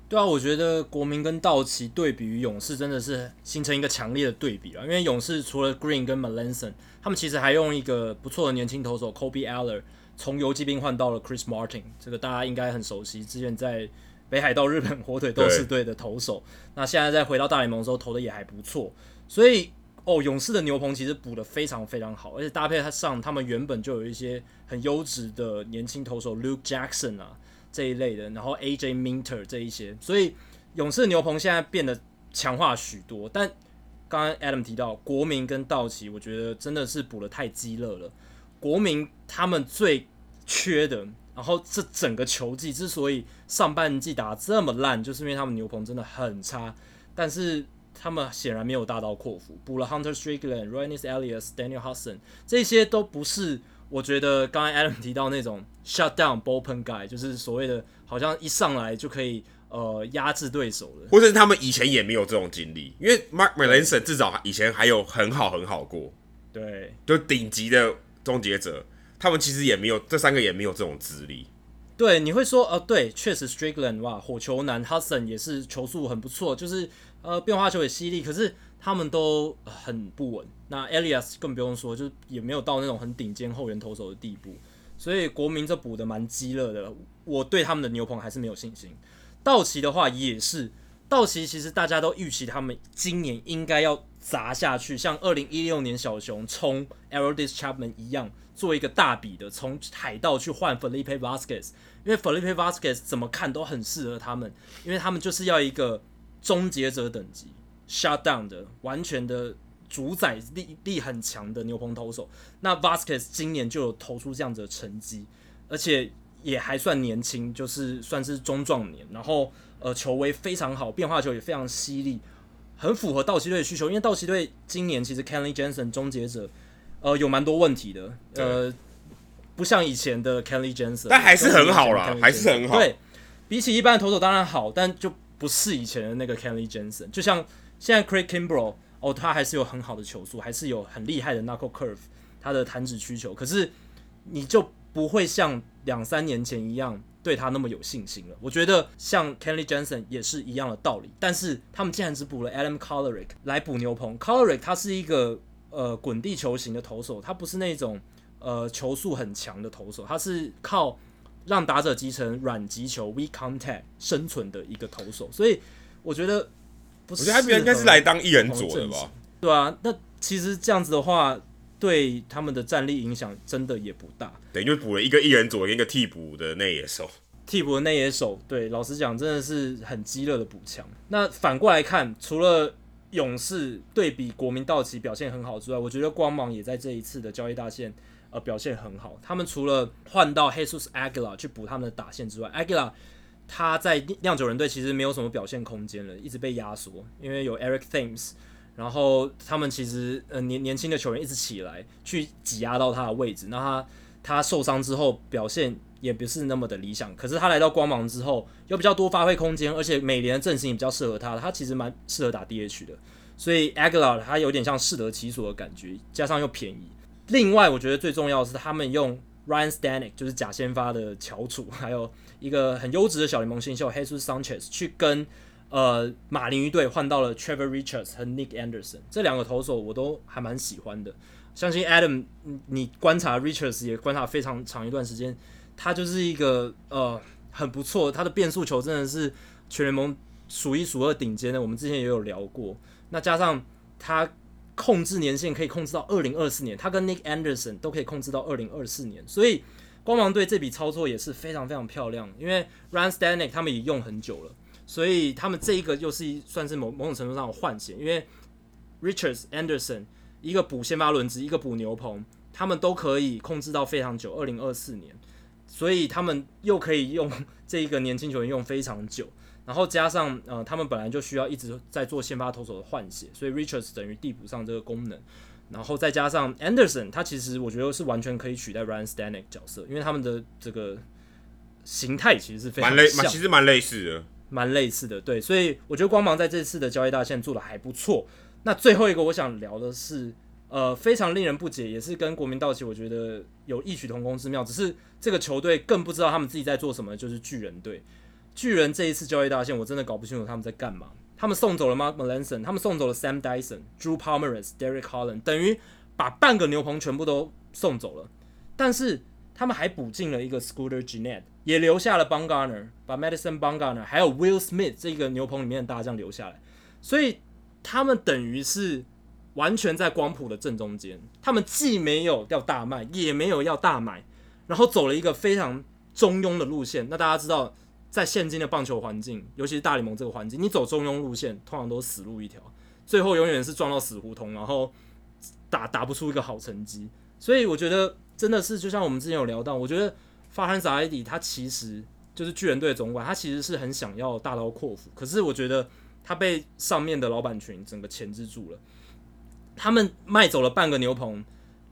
对啊，我觉得国民跟道奇对比于勇士真的是形成一个强烈的对比啊。因为勇士除了 Green 跟 Melanson，他们其实还用一个不错的年轻投手 Kolby Allard。从游骑兵换到了 Chris Martin，这个大家应该很熟悉。之前在北海道日本火腿斗士队的投手，那现在再回到大联盟的时候投的也还不错。所以哦，勇士的牛棚其实补的非常非常好，而且搭配上他们原本就有一些很优质的年轻投手 Luke Jackson 啊这一类的，然后 AJ Minter 这一些，所以勇士牛棚现在变得强化许多。但刚刚 Adam 提到国民跟道奇，我觉得真的是补的太鸡肋了。国民他们最缺的，然后这整个球季之所以上半季打这么烂，就是因为他们牛棚真的很差。但是他们显然没有大刀阔斧，补了 Hunter Strickland、Roenis Elias、Daniel Hudson，这些都不是我觉得刚才 Adam 提到那种 shut down bullpen guy，就是所谓的好像一上来就可以呃压制对手的。或者他们以前也没有这种经历，因为 Mark Melanson 至少以前还有很好很好过，对，就顶级的。终结者，他们其实也没有这三个也没有这种资历。对，你会说，呃，对，确实，Strickland 哇，火球男，Hudson 也是球速很不错，就是呃变化球也犀利，可是他们都很不稳。那 Elias 更不用说，就是也没有到那种很顶尖后援投手的地步。所以国民这补的蛮鸡肋的，我对他们的牛棚还是没有信心。道奇的话也是，道奇其实大家都预期他们今年应该要。砸下去，像二零一六年小熊冲 Aroldis Chapman 一样，做一个大笔的从海盗去换 Felipe Vasquez，因为 Felipe Vasquez 怎么看都很适合他们，因为他们就是要一个终结者等级 shut down 的，完全的主宰力力很强的牛棚投手。那 Vasquez 今年就有投出这样子的成绩，而且也还算年轻，就是算是中壮年。然后呃，球威非常好，变化球也非常犀利，很符合道奇队的需求。因为道奇队今年其实 Kenley Jensen 终结者呃有蛮多问题的，呃，不像以前的 Kenley Jensen，但还是很好啦，还是很好。对，比起一般的投手当然好，但就。不是以前的那个 Kenley Jensen 就像现在 Craig Kimbrel 哦，他还是有很好的球速，还是有很厉害的 knuckle curve，他的弹指曲球，可是你就不会像两三年前一样对他那么有信心了。我觉得像 Kelly Jansen 也是一样的道理，但是他们竟然只补了 Adam Kolarek 来补牛棚。Kolarek 他是一个呃滚地球型的投手，他不是那种呃球速很强的投手，他是靠。让打者击成软击球 （weak contact） 生存的一个投手，所以我觉得不是，我觉得他应该是来当一人左的吧？对啊，那其实这样子的话，对他们的战力影响真的也不大。等于就补了一个一人左，一个替补的内野手。替补的内野手，对，老实讲，真的是很激烈的补强。那反过来看，除了勇士对比国民道奇表现很好之外，我觉得光芒也在这一次的交易大线。呃，表现很好。他们除了换到 Jesus Aguilar 去补他们的打线之外，Aguilar 他在酿酒人队其实没有什么表现空间了，一直被压缩，因为有 Eric Thames，然后他们其实呃年年轻的球员一直起来去挤压到他的位置，那他他受伤之后表现也不是那么的理想。可是他来到光芒之后，有比较多发挥空间，而且美联阵型也比较适合他，他其实蛮适合打 DH 的，所以 Aguilar 他有点像适得其所的感觉，加上又便宜。另外，我觉得最重要的是他们用 Ryan Stanek，就是假先发的翘楚，还有一个很优质的小联盟新秀 Jesus Sanchez 去跟呃马林鱼队换到了 Trevor Richards 和 Nick Anderson 这两个投手，我都还蛮喜欢的。相信 Adam，你观察 Richards 也观察非常长一段时间，他就是一个呃很不错，他的变速球真的是全联盟数一数二顶尖的。我们之前也有聊过，那加上他。控制年限可以控制到二零二四年，他跟 Nick Anderson 都可以控制到二零二四年，所以光芒队这笔操作也是非常非常漂亮。因为 Ryan s t a n i c k 他们也用很久了，所以他们这一个又是算是某某种程度上的换血。因为 Richards Anderson 一个补先发轮值，一个补牛棚，他们都可以控制到非常久，二零二四年，所以他们又可以用这一个年轻球员用非常久。然后加上呃，他们本来就需要一直在做先发投手的换血，所以 Richards 等于递补上这个功能。然后再加上 Anderson，他其实我觉得是完全可以取代 Ryan Stanek 角色，因为他们的这个形态其实是非常像，其实蛮类似的，蛮类似的。对，所以我觉得光芒在这次的交易大线做的还不错。那最后一个我想聊的是，呃，非常令人不解，也是跟国民道奇我觉得有异曲同工之妙，只是这个球队更不知道他们自己在做什么，就是巨人队。巨人这一次交易大限，我真的搞不清楚他们在干嘛。他们送走了 Mark Melanson，他们送走了 Sam Dyson、Drew Palmeris，Derek Holland，等于把半个牛棚全部都送走了。但是他们还补进了一个 Scooter Gennett，也留下了 Bungarner，把 Madison Bungarner 还有 Will Smith 这个牛棚里面的大将留下来。所以他们等于是完全在光谱的正中间。他们既没有要大卖，也没有要大买，然后走了一个非常中庸的路线。那大家知道。在现今的棒球环境，尤其是大联盟这个环境，你走中庸路线，通常都死路一条，最后永远是撞到死胡同，然后打打不出一个好成绩。所以我觉得真的是，就像我们之前有聊到，我觉得法罕萨埃迪他其实就是巨人队的总管，他其实是很想要大刀阔斧，可是我觉得他被上面的老板群整个钳制住了，他们卖走了半个牛棚。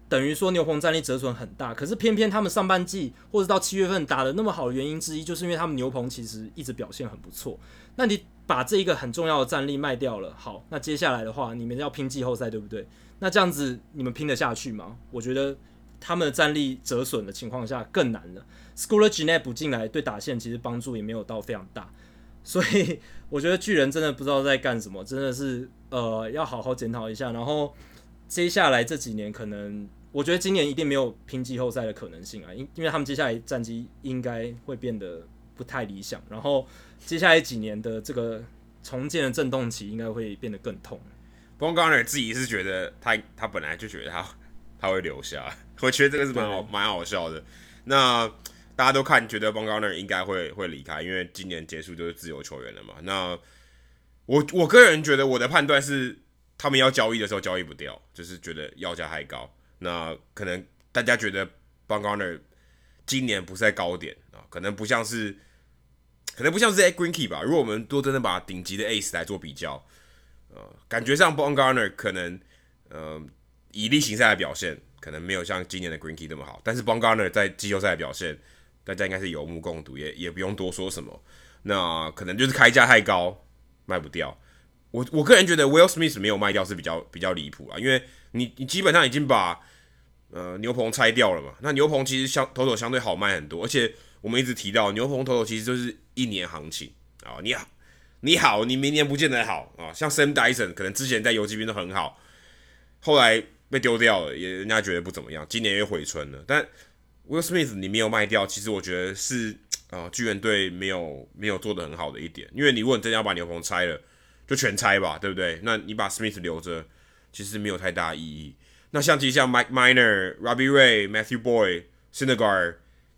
等于说牛棚战力折损很大，可是偏偏他们上半季或者到七月份打得那么好的原因之一，就是因为他们牛棚其实一直表现很不错。那你把这一个很重要的战力卖掉了，好，那接下来的话，你们要拼季后赛，对不对？那这样子你们拼得下去吗？我觉得他们的战力折损的情况下更难了。Schooler Gnet 不进来对打线其实帮助也没有到非常大，所以我觉得巨人真的不知道在干什么，真的是呃要好好检讨一下。然后接下来这几年可能。我觉得今年一定没有拼季后赛的可能性啊，因因为他们接下来战绩应该会变得不太理想，然后接下来几年的这个重建的震动期应该会变得更痛。b o n g a r n e r 自己是觉得他他本来就觉得他 他会留下，我觉得这个是蛮好蛮好笑的。那大家都看觉得 b o n g a r n e r 应该会会离开，因为今年结束就是自由球员了嘛。那我我个人觉得我的判断是。他们要交易的时候交易不掉，就是觉得要价太高。那可能大家觉得 b o n g a r n e r 今年不是在高点啊，可能不像是，可能不像是 a Greinke 吧。如果我们都真的把顶级的 Ace 来做比较，呃，感觉上 b o n g a r n e r 可能呃以例行赛的表现可能没有像今年的 Greinke 那么好，但是 b o n g a r n e r 在季后赛的表现，大家应该是有目共睹，也也不用多说什么。那可能就是开价太高，卖不掉。我我个人觉得 Will Smith 没有卖掉是比较比较离谱啊，因为你你基本上已经把呃牛棚拆掉了嘛。那牛棚其实相投手相对好卖很多，而且我们一直提到牛棚投手其实就是一年行情啊。你好，你好，你明年不见得好啊。像 Sam Dyson 可能之前在游击兵都很好，后来被丢掉了，也人家觉得不怎么样。今年又回春了，但 Will Smith 你没有卖掉，其实我觉得是啊巨人队没有没有做得很好的一点，因为你如果你真的要把牛棚拆了。就全拆吧，对不对？那你把 Smith 留着，其实没有太大意义。那像其实像 Mike Minor、Robbie Ray、Matthew Boyd、Syndergaard、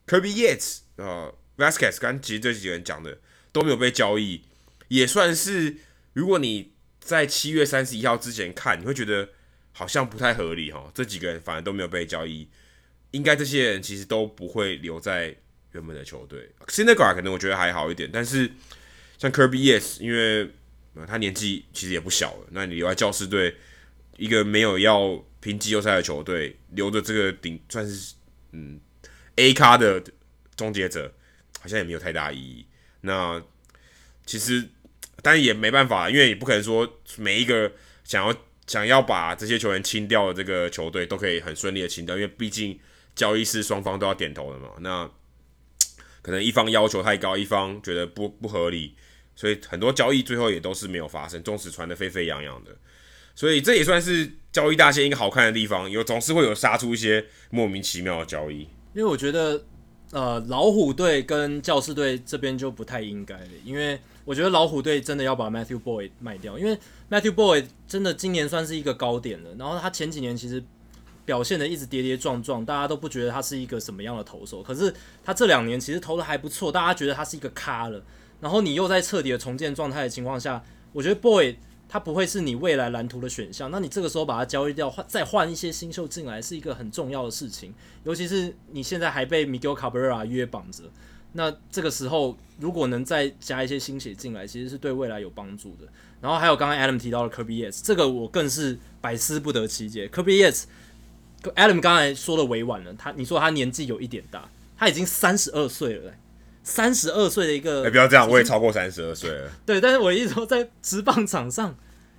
Kirby Yates、呃 Vasquez，刚其实这几个人讲的都没有被交易，也算是如果你在七月三十一号之前看，你会觉得好像不太合理哈。这几个人反而都没有被交易，应该这些人其实都不会留在原本的球队。s i n d e g a r 可能我觉得还好一点，但是像 Kirby Yates，因为他年纪其实也不小了，那你留在教师队，一个没有要拼季后赛的球队，留着这个顶算是嗯 A 咖的终结者，好像也没有太大意义。那其实，但也没办法，因为也不可能说每一个想要想要把这些球员清掉的这个球队都可以很顺利的清掉，因为毕竟交易是双方都要点头的嘛。那可能一方要求太高，一方觉得不不合理。所以很多交易最后也都是没有发生，纵使传的沸沸扬扬的，所以这也算是交易大线一个好看的地方，有总是会有杀出一些莫名其妙的交易。因为我觉得，呃，老虎队跟教士队这边就不太应该了，因为我觉得老虎队真的要把 Matthew Boy 卖掉，因为 Matthew Boy 真的今年算是一个高点了，然后他前几年其实表现的一直跌跌撞撞，大家都不觉得他是一个什么样的投手，可是他这两年其实投的还不错，大家觉得他是一个咖了。然后你又在彻底的重建状态的情况下，我觉得 Boy 他不会是你未来蓝图的选项。那你这个时候把它交易掉，换再换一些新秀进来，是一个很重要的事情。尤其是你现在还被 Miguel Cabrera 约绑着，那这个时候如果能再加一些新血进来，其实是对未来有帮助的。然后还有刚刚 Adam 提到的 Kirby Yes，这个我更是百思不得其解。Kirby Yes，Adam 刚才说的委婉了，他你说他年纪有一点大，他已经三十二岁了。三十二岁的一个，哎、欸，不要这样，我也超过三十二岁了。对，但是我一直说在职棒场上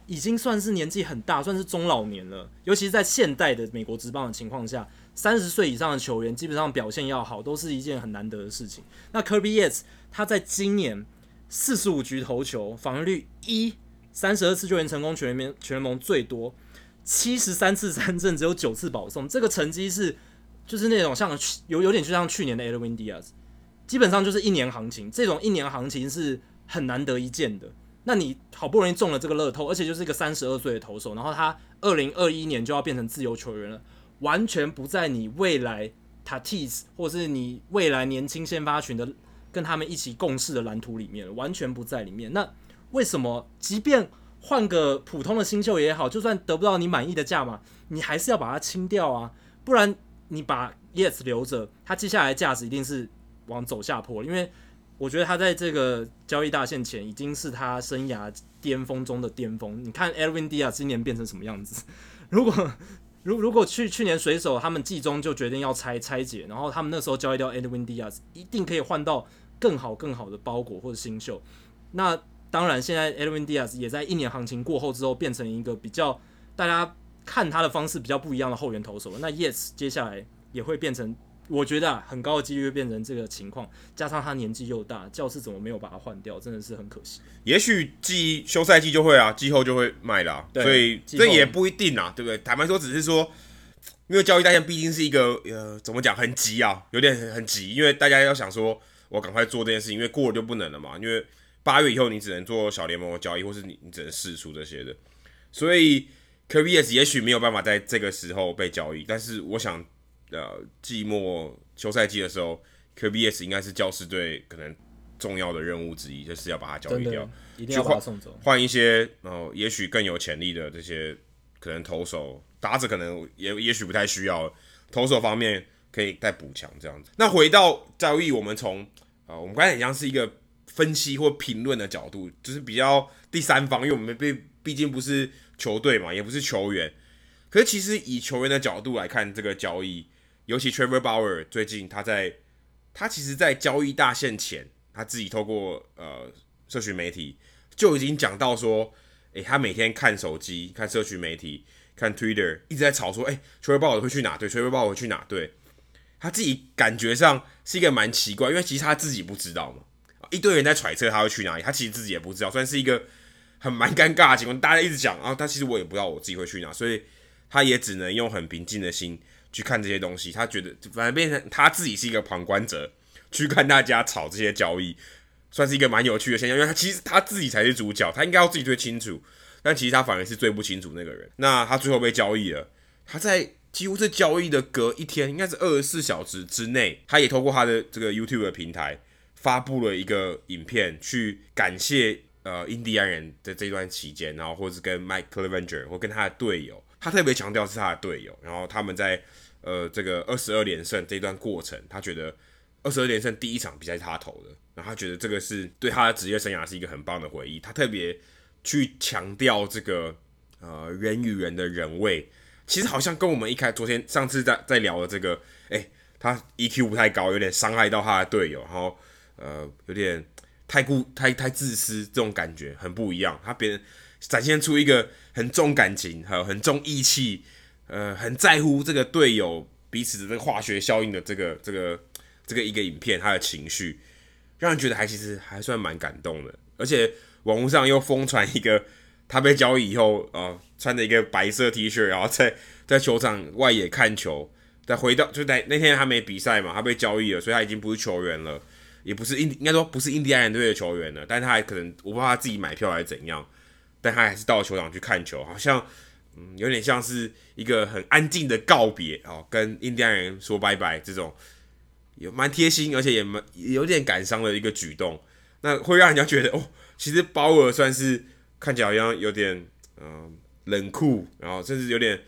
已经算是年纪很大，算是中老年了。尤其是在现代的美国职棒的情况下，三十岁以上的球员基本上表现要好，都是一件很难得的事情。那 Kirby Yates 他在今年四十五局投球，防御率一，三十二次救援成功，全联全联盟最多，七十三次三振，只有九次保送，这个成绩是就是那种像有有点就像去年的 Edwin Diaz。基本上就是一年行情，这种一年行情是很难得一见的。那你好不容易中了这个乐透，而且就是一个三十二岁的投手，然后他二零二一年就要变成自由球员了，完全不在你未来 Tatis 或是你未来年轻先发群的跟他们一起共事的蓝图里面，完全不在里面。那为什么即便换个普通的新秀也好，就算得不到你满意的价码，你还是要把它清掉啊？不然你把 Yes 留着，他接下来价值一定是。往走下坡，因为我觉得他在这个交易大限前已经是他生涯巅峰中的巅峰。你看 Elwin Diaz 今年变成什么样子？如果如如果去去年水手他们季中就决定要拆拆解，然后他们那时候交易掉 Elwin Diaz，一定可以换到更好更好的包裹或者新秀。那当然，现在 Elwin Diaz 也在一年行情过后之后变成一个比较大家看他的方式比较不一样的后援投手。那 Yes，接下来也会变成。我觉得啊，很高的几率会变成这个情况，加上他年纪又大，教室怎么没有把他换掉？真的是很可惜。也许季休赛季就会啊，季后就会卖了，啊，所以这也不一定啊，对不对？坦白说，只是说，因为交易大限毕竟是一个呃，怎么讲，很急啊，有点很很急，因为大家要想说，我赶快做这件事情，因为过了就不能了嘛，因为八月以后你只能做小联盟的交易，或是你你只能释出这些的，所以 KBS 也许没有办法在这个时候被交易，但是我想。呃，季末休赛季的时候，KBS 应该是教师队可能重要的任务之一，就是要把他交易掉，一定要把他送走，换一些呃，也许更有潜力的这些可能投手，打者可能也也许不太需要，投手方面可以再补强这样子。那回到交易，我们从啊、呃，我们刚才很像是一个分析或评论的角度，就是比较第三方，因为我们毕毕竟不是球队嘛，也不是球员。可是其实以球员的角度来看这个交易，尤其 Trevor Bauer 最近他在他其实，在交易大限前，他自己透过呃社群媒体就已经讲到说，诶，他每天看手机、看社群媒体、看 Twitter，一直在吵说，诶，Trevor Bauer 会去哪队？Trevor Bauer 会去哪队？他自己感觉上是一个蛮奇怪，因为其实他自己不知道嘛，一堆人在揣测他会去哪里，他其实自己也不知道，算是一个很蛮尴尬的情况。大家一直讲，然后他其实我也不知道我自己会去哪，所以。他也只能用很平静的心去看这些东西，他觉得反而变成他自己是一个旁观者，去看大家炒这些交易，算是一个蛮有趣的现象。因为他其实他自己才是主角，他应该要自己最清楚，但其实他反而是最不清楚那个人。那他最后被交易了，他在几乎是交易的隔一天，应该是二十四小时之内，他也透过他的这个 YouTube 的平台发布了一个影片，去感谢呃印第安人的这段期间，然后或者是跟 Mike Clevenger 或跟他的队友。他特别强调是他的队友，然后他们在呃这个二十二连胜这段过程，他觉得二十二连胜第一场比赛是他投的，然后他觉得这个是对他的职业生涯是一个很棒的回忆。他特别去强调这个呃人与人的人味，其实好像跟我们一开昨天上次在在聊的这个，诶，他 EQ 不太高，有点伤害到他的队友，然后呃有点太固太太自私，这种感觉很不一样。他别人。展现出一个很重感情，还有很重义气，呃，很在乎这个队友彼此的这个化学效应的这个这个这个一个影片，他的情绪让人觉得还其实还算蛮感动的。而且网络上又疯传一个他被交易以后，呃，穿着一个白色 T 恤，然后在在球场外野看球，再回到就在那天他没比赛嘛，他被交易了，所以他已经不是球员了，也不是印应该说不是印第安人队的球员了，但他还可能我不知道他自己买票还是怎样。但他还是到球场去看球，好像嗯有点像是一个很安静的告别哦，跟印第安人说拜拜这种，有蛮贴心，而且也蛮有点感伤的一个举动。那会让人家觉得哦，其实鲍尔算是看起来好像有点嗯、冷酷，然后甚至有点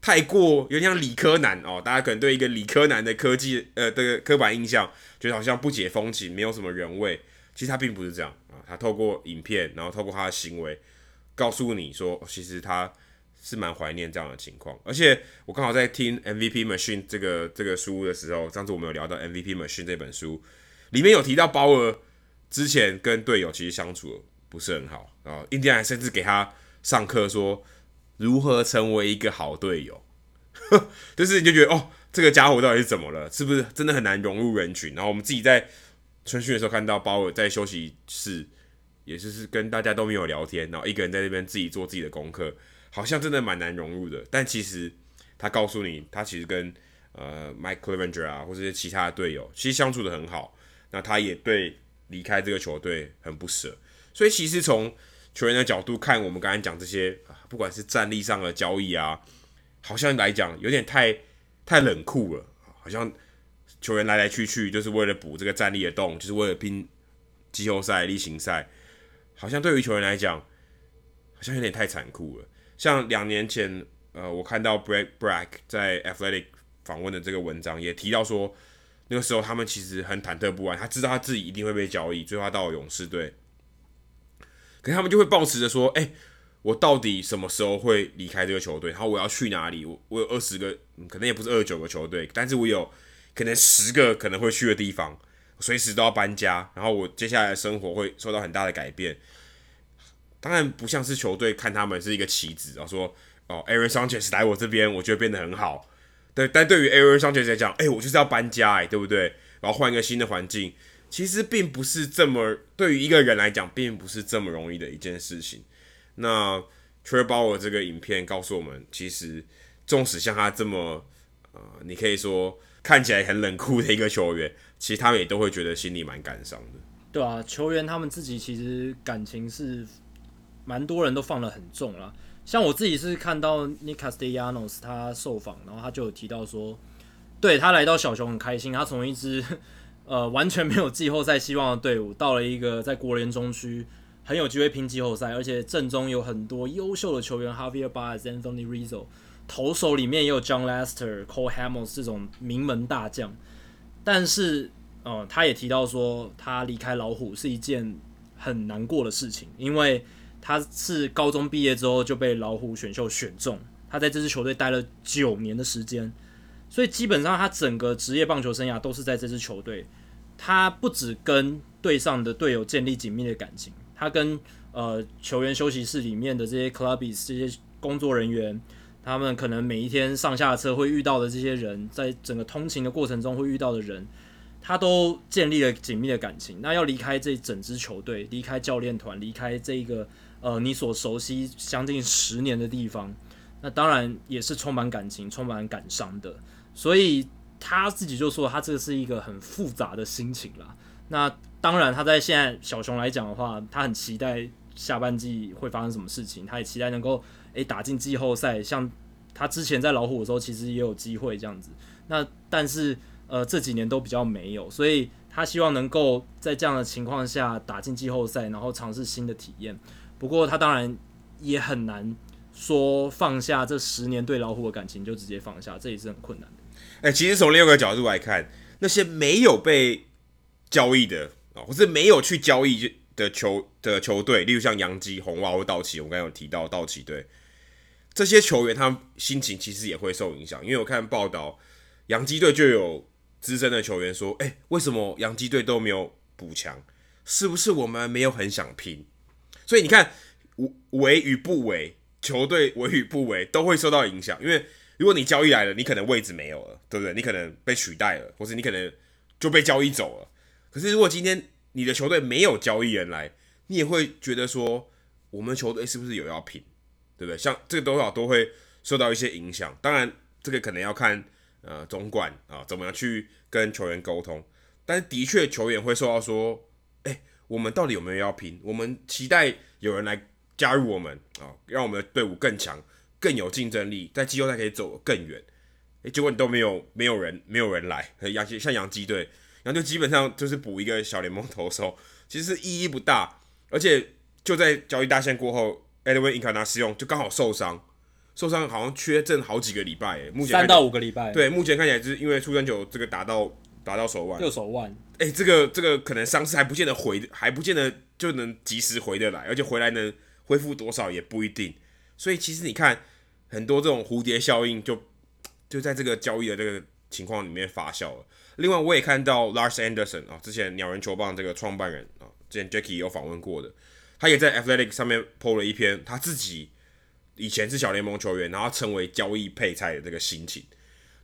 太过，有点像理科男哦。大家可能对一个理科男的科技呃这个刻板印象，觉得好像不解风情，没有什么人味。其实他并不是这样啊，他透过影片，然后透过他的行为。告诉你说，其实他是蛮怀念这样的情况，而且我刚好在听 MVP Machine 这个这个书的时候，上次我们有聊到 MVP Machine 这本书，里面有提到鲍尔之前跟队友其实相处不是很好，然后印第安甚至给他上课说如何成为一个好队友，就是你就觉得哦，这个家伙到底是怎么了？是不是真的很难融入人群？然后我们自己在春训的时候看到鲍尔在休息室。也就是跟大家都没有聊天，然后一个人在那边自己做自己的功课，好像真的蛮难融入的。但其实他告诉你，他其实跟呃 Mike Clevenger 啊，或者是其他的队友，其实相处的很好。那他也对离开这个球队很不舍。所以其实从球员的角度看，我们刚才讲这些，不管是战力上的交易啊，好像来讲有点太太冷酷了。好像球员来来去去就是为了补这个战力的洞，就是为了拼季后赛、例行赛。好像对于球员来讲，好像有点太残酷了。像两年前，呃，我看到 Brad Brack 在 Athletic 访问的这个文章，也提到说，那个时候他们其实很忐忑不安。他知道他自己一定会被交易，最后他到了勇士队，可是他们就会抱持着说：“哎、我到底什么时候会离开这个球队？然后我要去哪里？我我有二十个，可能也不是二十九个球队，但是我有可能十个可能会去的地方。”随时都要搬家，然后我接下来的生活会受到很大的改变。当然不像是球队看他们是一个棋子，然后说哦，Aaron Sanchez 来我这边，我觉得变得很好。对，但对于 Aaron Sanchez 来讲，哎，我就是要搬家，哎，对不对？然后换一个新的环境，其实并不是这么对于一个人来讲，并不是这么容易的一件事情。那 Trevor Bauer 这个影片告诉我们，其实纵使像他这么呃，你可以说看起来很冷酷的一个球员。其实他们也都会觉得心里蛮感伤的，对啊，球员他们自己其实感情是蛮多人都放得很重啦。像我自己是看到 Nick Castellanos 他受访，然后他就有提到说，对他来到小熊很开心，他从一支 呃完全没有季后赛希望的队伍，到了一个在国联中区很有机会拼季后赛，而且阵中有很多优秀的球员，Javier Baez、Anthony Rizzo，投手里面也有 John Lester、Cole Hamels 这种名门大将。但是，呃，他也提到说，他离开老虎是一件很难过的事情，因为他是高中毕业之后就被老虎选秀选中，他在这支球队待了九年的时间，所以基本上他整个职业棒球生涯都是在这支球队。他不只跟队上的队友建立紧密的感情，他跟呃球员休息室里面的这些 CLUBS 这些工作人员，他们可能每一天上下车会遇到的这些人，在整个通勤的过程中会遇到的人，他都建立了紧密的感情。那要离开这整支球队，离开教练团，离开这一个呃你所熟悉将近十年的地方，那当然也是充满感情、充满感伤的。所以。他自己就说，他这是一个很复杂的心情啦。那当然，他在现在小熊来讲的话，他很期待下半季会发生什么事情，他也期待能够诶、打进季后赛。像他之前在老虎的时候，其实也有机会这样子。那但是呃这几年都比较没有，所以他希望能够在这样的情况下打进季后赛，然后尝试新的体验。不过他当然也很难说放下这十年对老虎的感情就直接放下，这也是很困难的。哎、其实从另一个角度来看，那些没有被交易的啊，或是没有去交易就的球的球队，例如像洋基、红袜或道奇，我刚刚有提到道奇队，这些球员他们心情其实也会受影响。因为我看报道，洋基队就有资深的球员说：“哎、为什么洋基队都没有补强？是不是我们没有很想拼？”所以你看，为与不为，球队为与不为都会受到影响，因为。如果你交易来了，你可能位置没有了，对不对？你可能被取代了，或是你可能就被交易走了。可是如果今天你的球队没有交易人来，你也会觉得说，我们球队是不是有要拼，对不对？像这个多少都会受到一些影响。当然，这个可能要看呃总管啊怎么样去跟球员沟通。但是的确，球员会受到说，哎，我们到底有没有要拼？我们期待有人来加入我们啊，让我们的队伍更强。更有竞争力，在季后赛可以走得更远。诶，结果你都没有没有人没有人来，洋基像洋基队，然后就基本上就是补一个小联盟投手，其实意义不大。而且就在交易大限过后，Edwin i n c a r n a c i o n 就刚好受伤，受伤好像缺阵好几个礼拜，诶，目前三到五个礼拜。对，目前看起来就是因为出生球这个打到打到手腕，右手腕。诶，这个这个可能伤势还不见得回，还不见得就能及时回得来，而且回来能恢复多少也不一定。所以其实你看，很多这种蝴蝶效应就就在这个交易的这个情况里面发酵了。另外，我也看到 Lars Anderson 啊，之前鸟人球棒这个创办人啊，之前 Jackie 有访问过的，他也在 Athletic 上面 po 了一篇他自己以前是小联盟球员，然后成为交易配菜的这个心情。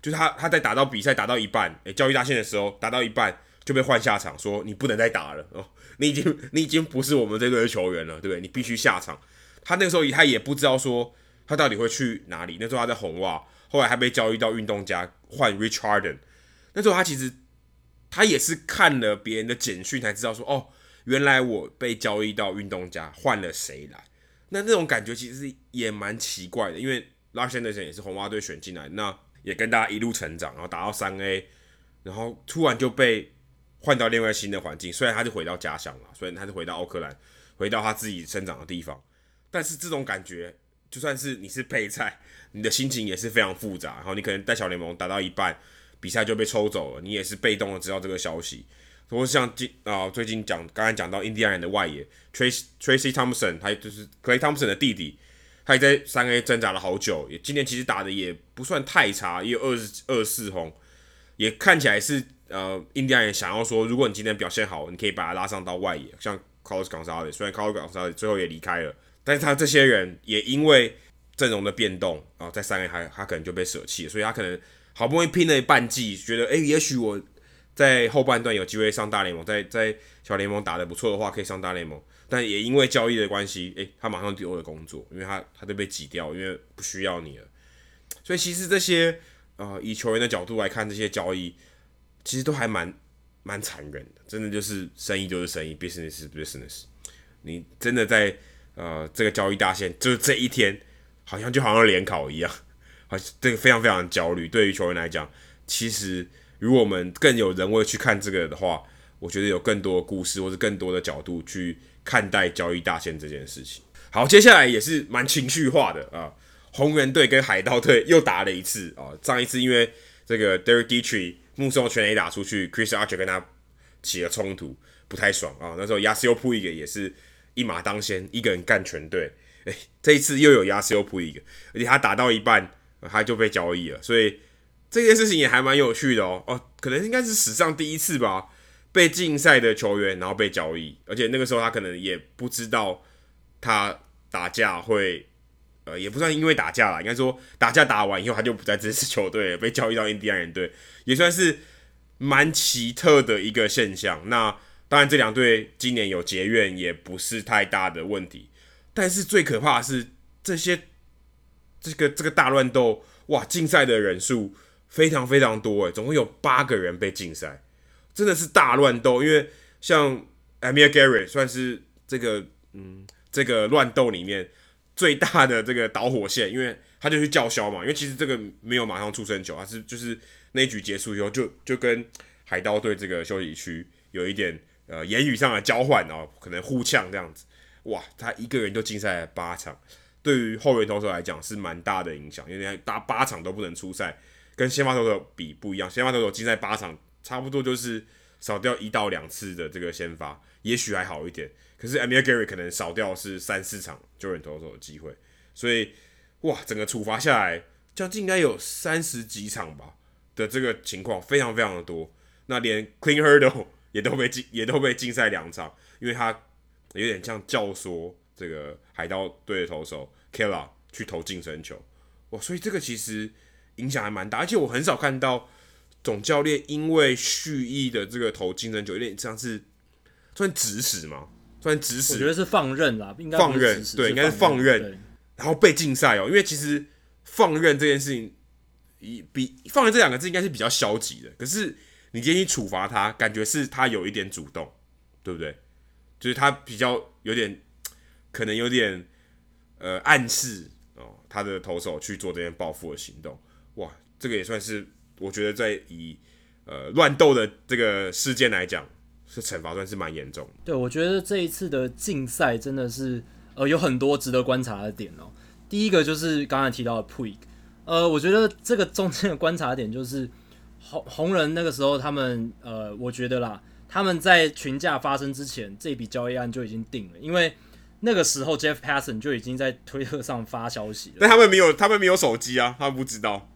就是他他在打到比赛打到一半，诶，交易大限的时候打到一半就被换下场，说你不能再打了哦，你已经你已经不是我们这队的球员了，对不对？你必须下场。他那个时候他也不知道说他到底会去哪里。那时候他在红袜，后来还被交易到运动家换 Richarden。那时候他其实他也是看了别人的简讯才知道说哦，原来我被交易到运动家换了谁来。那那种感觉其实是也蛮奇怪的，因为 Lars Anderson 也是红袜队选进来，那也跟大家一路成长，然后打到三 A，然后突然就被换到另外新的环境。虽然他就回到家乡了，虽然他是回到奥克兰，回到他自己生长的地方。但是这种感觉，就算是你是配菜，你的心情也是非常复杂。然后你可能在小联盟打到一半，比赛就被抽走了，你也是被动的知道这个消息。或是像今啊，最近讲刚才讲到印第安人的外野 Tracy Tracy Thompson，他就是 Clay Thompson 的弟弟，他也在三 A 挣扎了好久。也今年其实打的也不算太差，也有二十二四轰，也看起来是呃印第安人想要说，如果你今天表现好，你可以把他拉上到外野，像 Carlos Gonzalez，虽然 Carlos Gonzalez 最后也离开了。但是他这些人也因为阵容的变动啊，在三 A 还他可能就被舍弃，所以他可能好不容易拼了一半季，觉得诶、欸，也许我在后半段有机会上大联盟，在在小联盟打得不错的话，可以上大联盟。但也因为交易的关系，诶、欸，他马上丢了工作，因为他他都被挤掉，因为不需要你了。所以其实这些呃，以球员的角度来看，这些交易其实都还蛮蛮残忍的，真的就是生意就是生意，business 是 business，你真的在。呃，这个交易大限就是这一天，好像就好像联考一样，好，这个非常非常焦虑。对于球员来讲，其实如果我们更有人味去看这个的话，我觉得有更多的故事或者更多的角度去看待交易大限这件事情。好，接下来也是蛮情绪化的啊，红人队跟海盗队又打了一次啊。上一次因为这个 Derek Dietrich 目送全垒打出去，Chris Archer 跟他起了冲突，不太爽啊。那时候 Yasiel Puig 也是一马当先，一个人干全队。诶、这一次又有 Yasiel Puig，而且他打到一半他就被交易了，所以这件事情也还蛮有趣的哦。哦，可能应该是史上第一次吧，被禁赛的球员然后被交易，而且那个时候他可能也不知道他。打架会，呃，也不算因为打架啦，应该说打架打完以后他就不在这支球队了，被交易到印第安人队，也算是蛮奇特的一个现象。那当然，这两队今年有结怨，也不是太大的问题。但是最可怕的是这些这个这个大乱斗，哇，禁赛的人数非常非常多，诶，总共有八个人被禁赛，真的是大乱斗。因为像 Amir Garrett 算是这个，嗯。这个乱斗里面最大的这个导火线，因为他就去叫嚣嘛，因为其实这个没有马上触身球，他是就是那一局结束以后就就跟海盗队这个休息区有一点呃言语上的交换，然后可能互呛这样子，哇，他一个人就禁赛了八场，对于后援投手来讲是蛮大的影响，因为打八场都不能出赛，跟先发投手比不一样，先发投手禁赛八场，差不多就是少掉一到两次的这个先发，也许还好一点。可是 Amir Gary 可能少掉是三四场救援投手的机会，所以哇，整个处罚下来，将近应该有三十几场吧的这个情况，非常非常的多。那连 Clean Hurdle 也都被禁，也都被禁赛两场，因为他有点像教唆这个海盗队的投手 Kela 去投净身球，哇，所以这个其实影响还蛮大，而且我很少看到总教练因为蓄意的这个投净身球，有点像是算指使嘛。算指使，我觉得是放任啦，应该放任，对，应该是放任，然后被禁赛哦。因为其实放任这件事情，比比放任这两个字应该是比较消极的。可是你今天去处罚他，感觉是他有一点主动，对不对？就是他比较有点，可能有点呃暗示哦，他的投手去做这件报复的行动。哇，这个也算是我觉得在以呃乱斗的这个事件来讲。是惩罚算是蛮严重的。对，我觉得这一次的竞赛真的是呃有很多值得观察的点哦。第一个就是刚才提到的 Puig，呃，我觉得这个中间的观察点就是红红人那个时候他们呃，我觉得啦，他们在群架发生之前，这笔交易案就已经定了，因为那个时候 Jeff Passan 就已经在推特上发消息了。但他们没有，他们没有手机啊，他们不知道。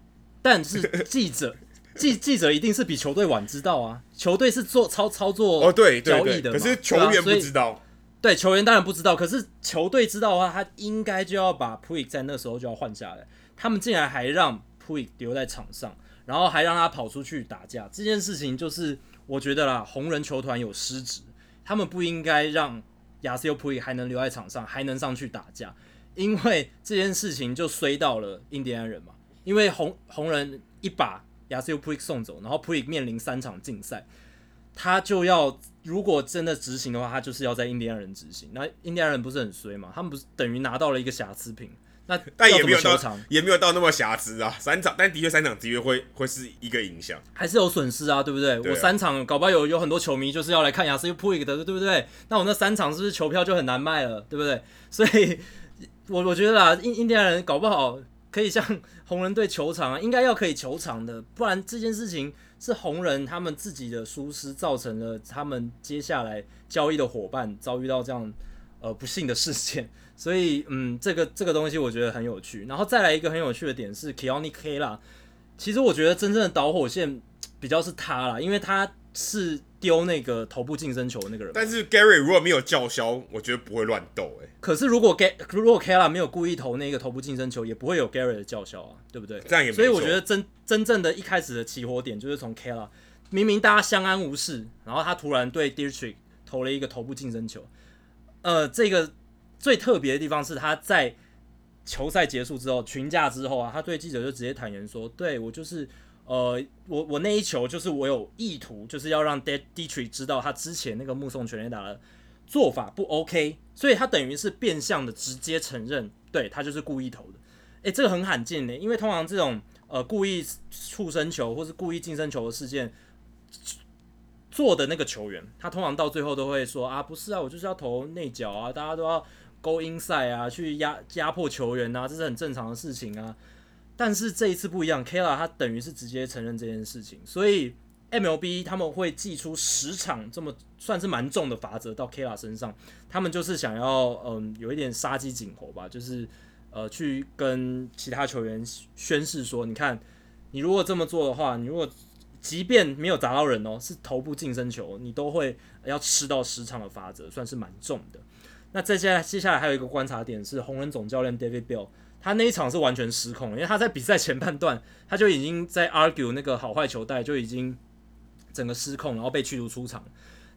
但是记者。记记者一定是比球队晚知道啊，球队是做操操作哦，对交易的，可是球员不知道。对，球员当然不知道，可是球队知道的话，他应该就要把 Puig 在那时候就要换下来。他们竟然还让 Puig 留在场上，然后还让他跑出去打架，这件事情就是我觉得啦，红人球团有失职，他们不应该让亚瑟普里还能留在场上，还能上去打架，因为这件事情就衰到了印第安人嘛，因为红红人一把。亚瑟普里送走，然后普里面临三场禁赛，他就要如果真的执行的话，他就是要在印第安人执行。那印第安人不是很衰嘛？他们不是等于拿到了一个瑕疵品？那 但也没有到也没有到那么瑕疵啊，三场，但的确三场的确会会是一个影响，还是有损失啊，对不对？我三场搞不好有有很多球迷就是要来看 Yasiel Puig 的，对不对？那我那三场是不是球票就很难卖了，对不对？所以我我觉得啊，印印第安人搞不好。可以像红人队球场啊，应该要可以球场的，不然这件事情是红人他们自己的疏失，造成了他们接下来交易的伙伴遭遇到这样呃不幸的事件。所以嗯，这个这个东西我觉得很有趣。然后再来一个很有趣的点是 Keone Kela，其实我觉得真正的导火线比较是他啦，因为他是。丢那个头部近身球的那个人，但是 Gary 如果没有叫嚣，我觉得不会乱斗哎。可是如果 Gary 如果 Kela 没有故意投那个头部近身球，也不会有 Gary 的叫嚣啊，对不对？这样也。所以我觉得真真正的一开始的起火点就是从 Kela，明明大家相安无事，然后他突然对 Dietrich 投了一个头部近身球。呃，这个最特别的地方是他在球赛结束之后群架之后啊，他对记者就直接坦言说：“对我就是。”呃，我我那一球就是我有意图，就是要让 Dietrich 知道他之前那个目送全垒打的做法不 OK，所以他等于是变相的直接承认，对他就是故意投的。诶，这个很罕见的，因为通常这种呃故意触身球或是故意近身球的事件做的那个球员，他通常到最后都会说啊，不是啊，我就是要投内角啊，大家都要 go inside 啊，去压压迫球员啊，这是很正常的事情啊。但是这一次不一样，Kela 他等于是直接承认这件事情，所以 MLB 他们会祭出十场这么算是蛮重的罚则到 Kela 身上，他们就是想要嗯有一点杀鸡儆猴吧，就是呃去跟其他球员宣示说，你看你如果这么做的话，你如果即便没有砸到人哦，是头部近身球，你都会要吃到十场的罚则，算是蛮重的。那接下来接下来还有一个观察点是红人总教练 David Bell。他那一场是完全失控了，因为他在比赛前半段 他就已经在 argue 那个好坏球带，就已经整个失控，然后被驱逐出场。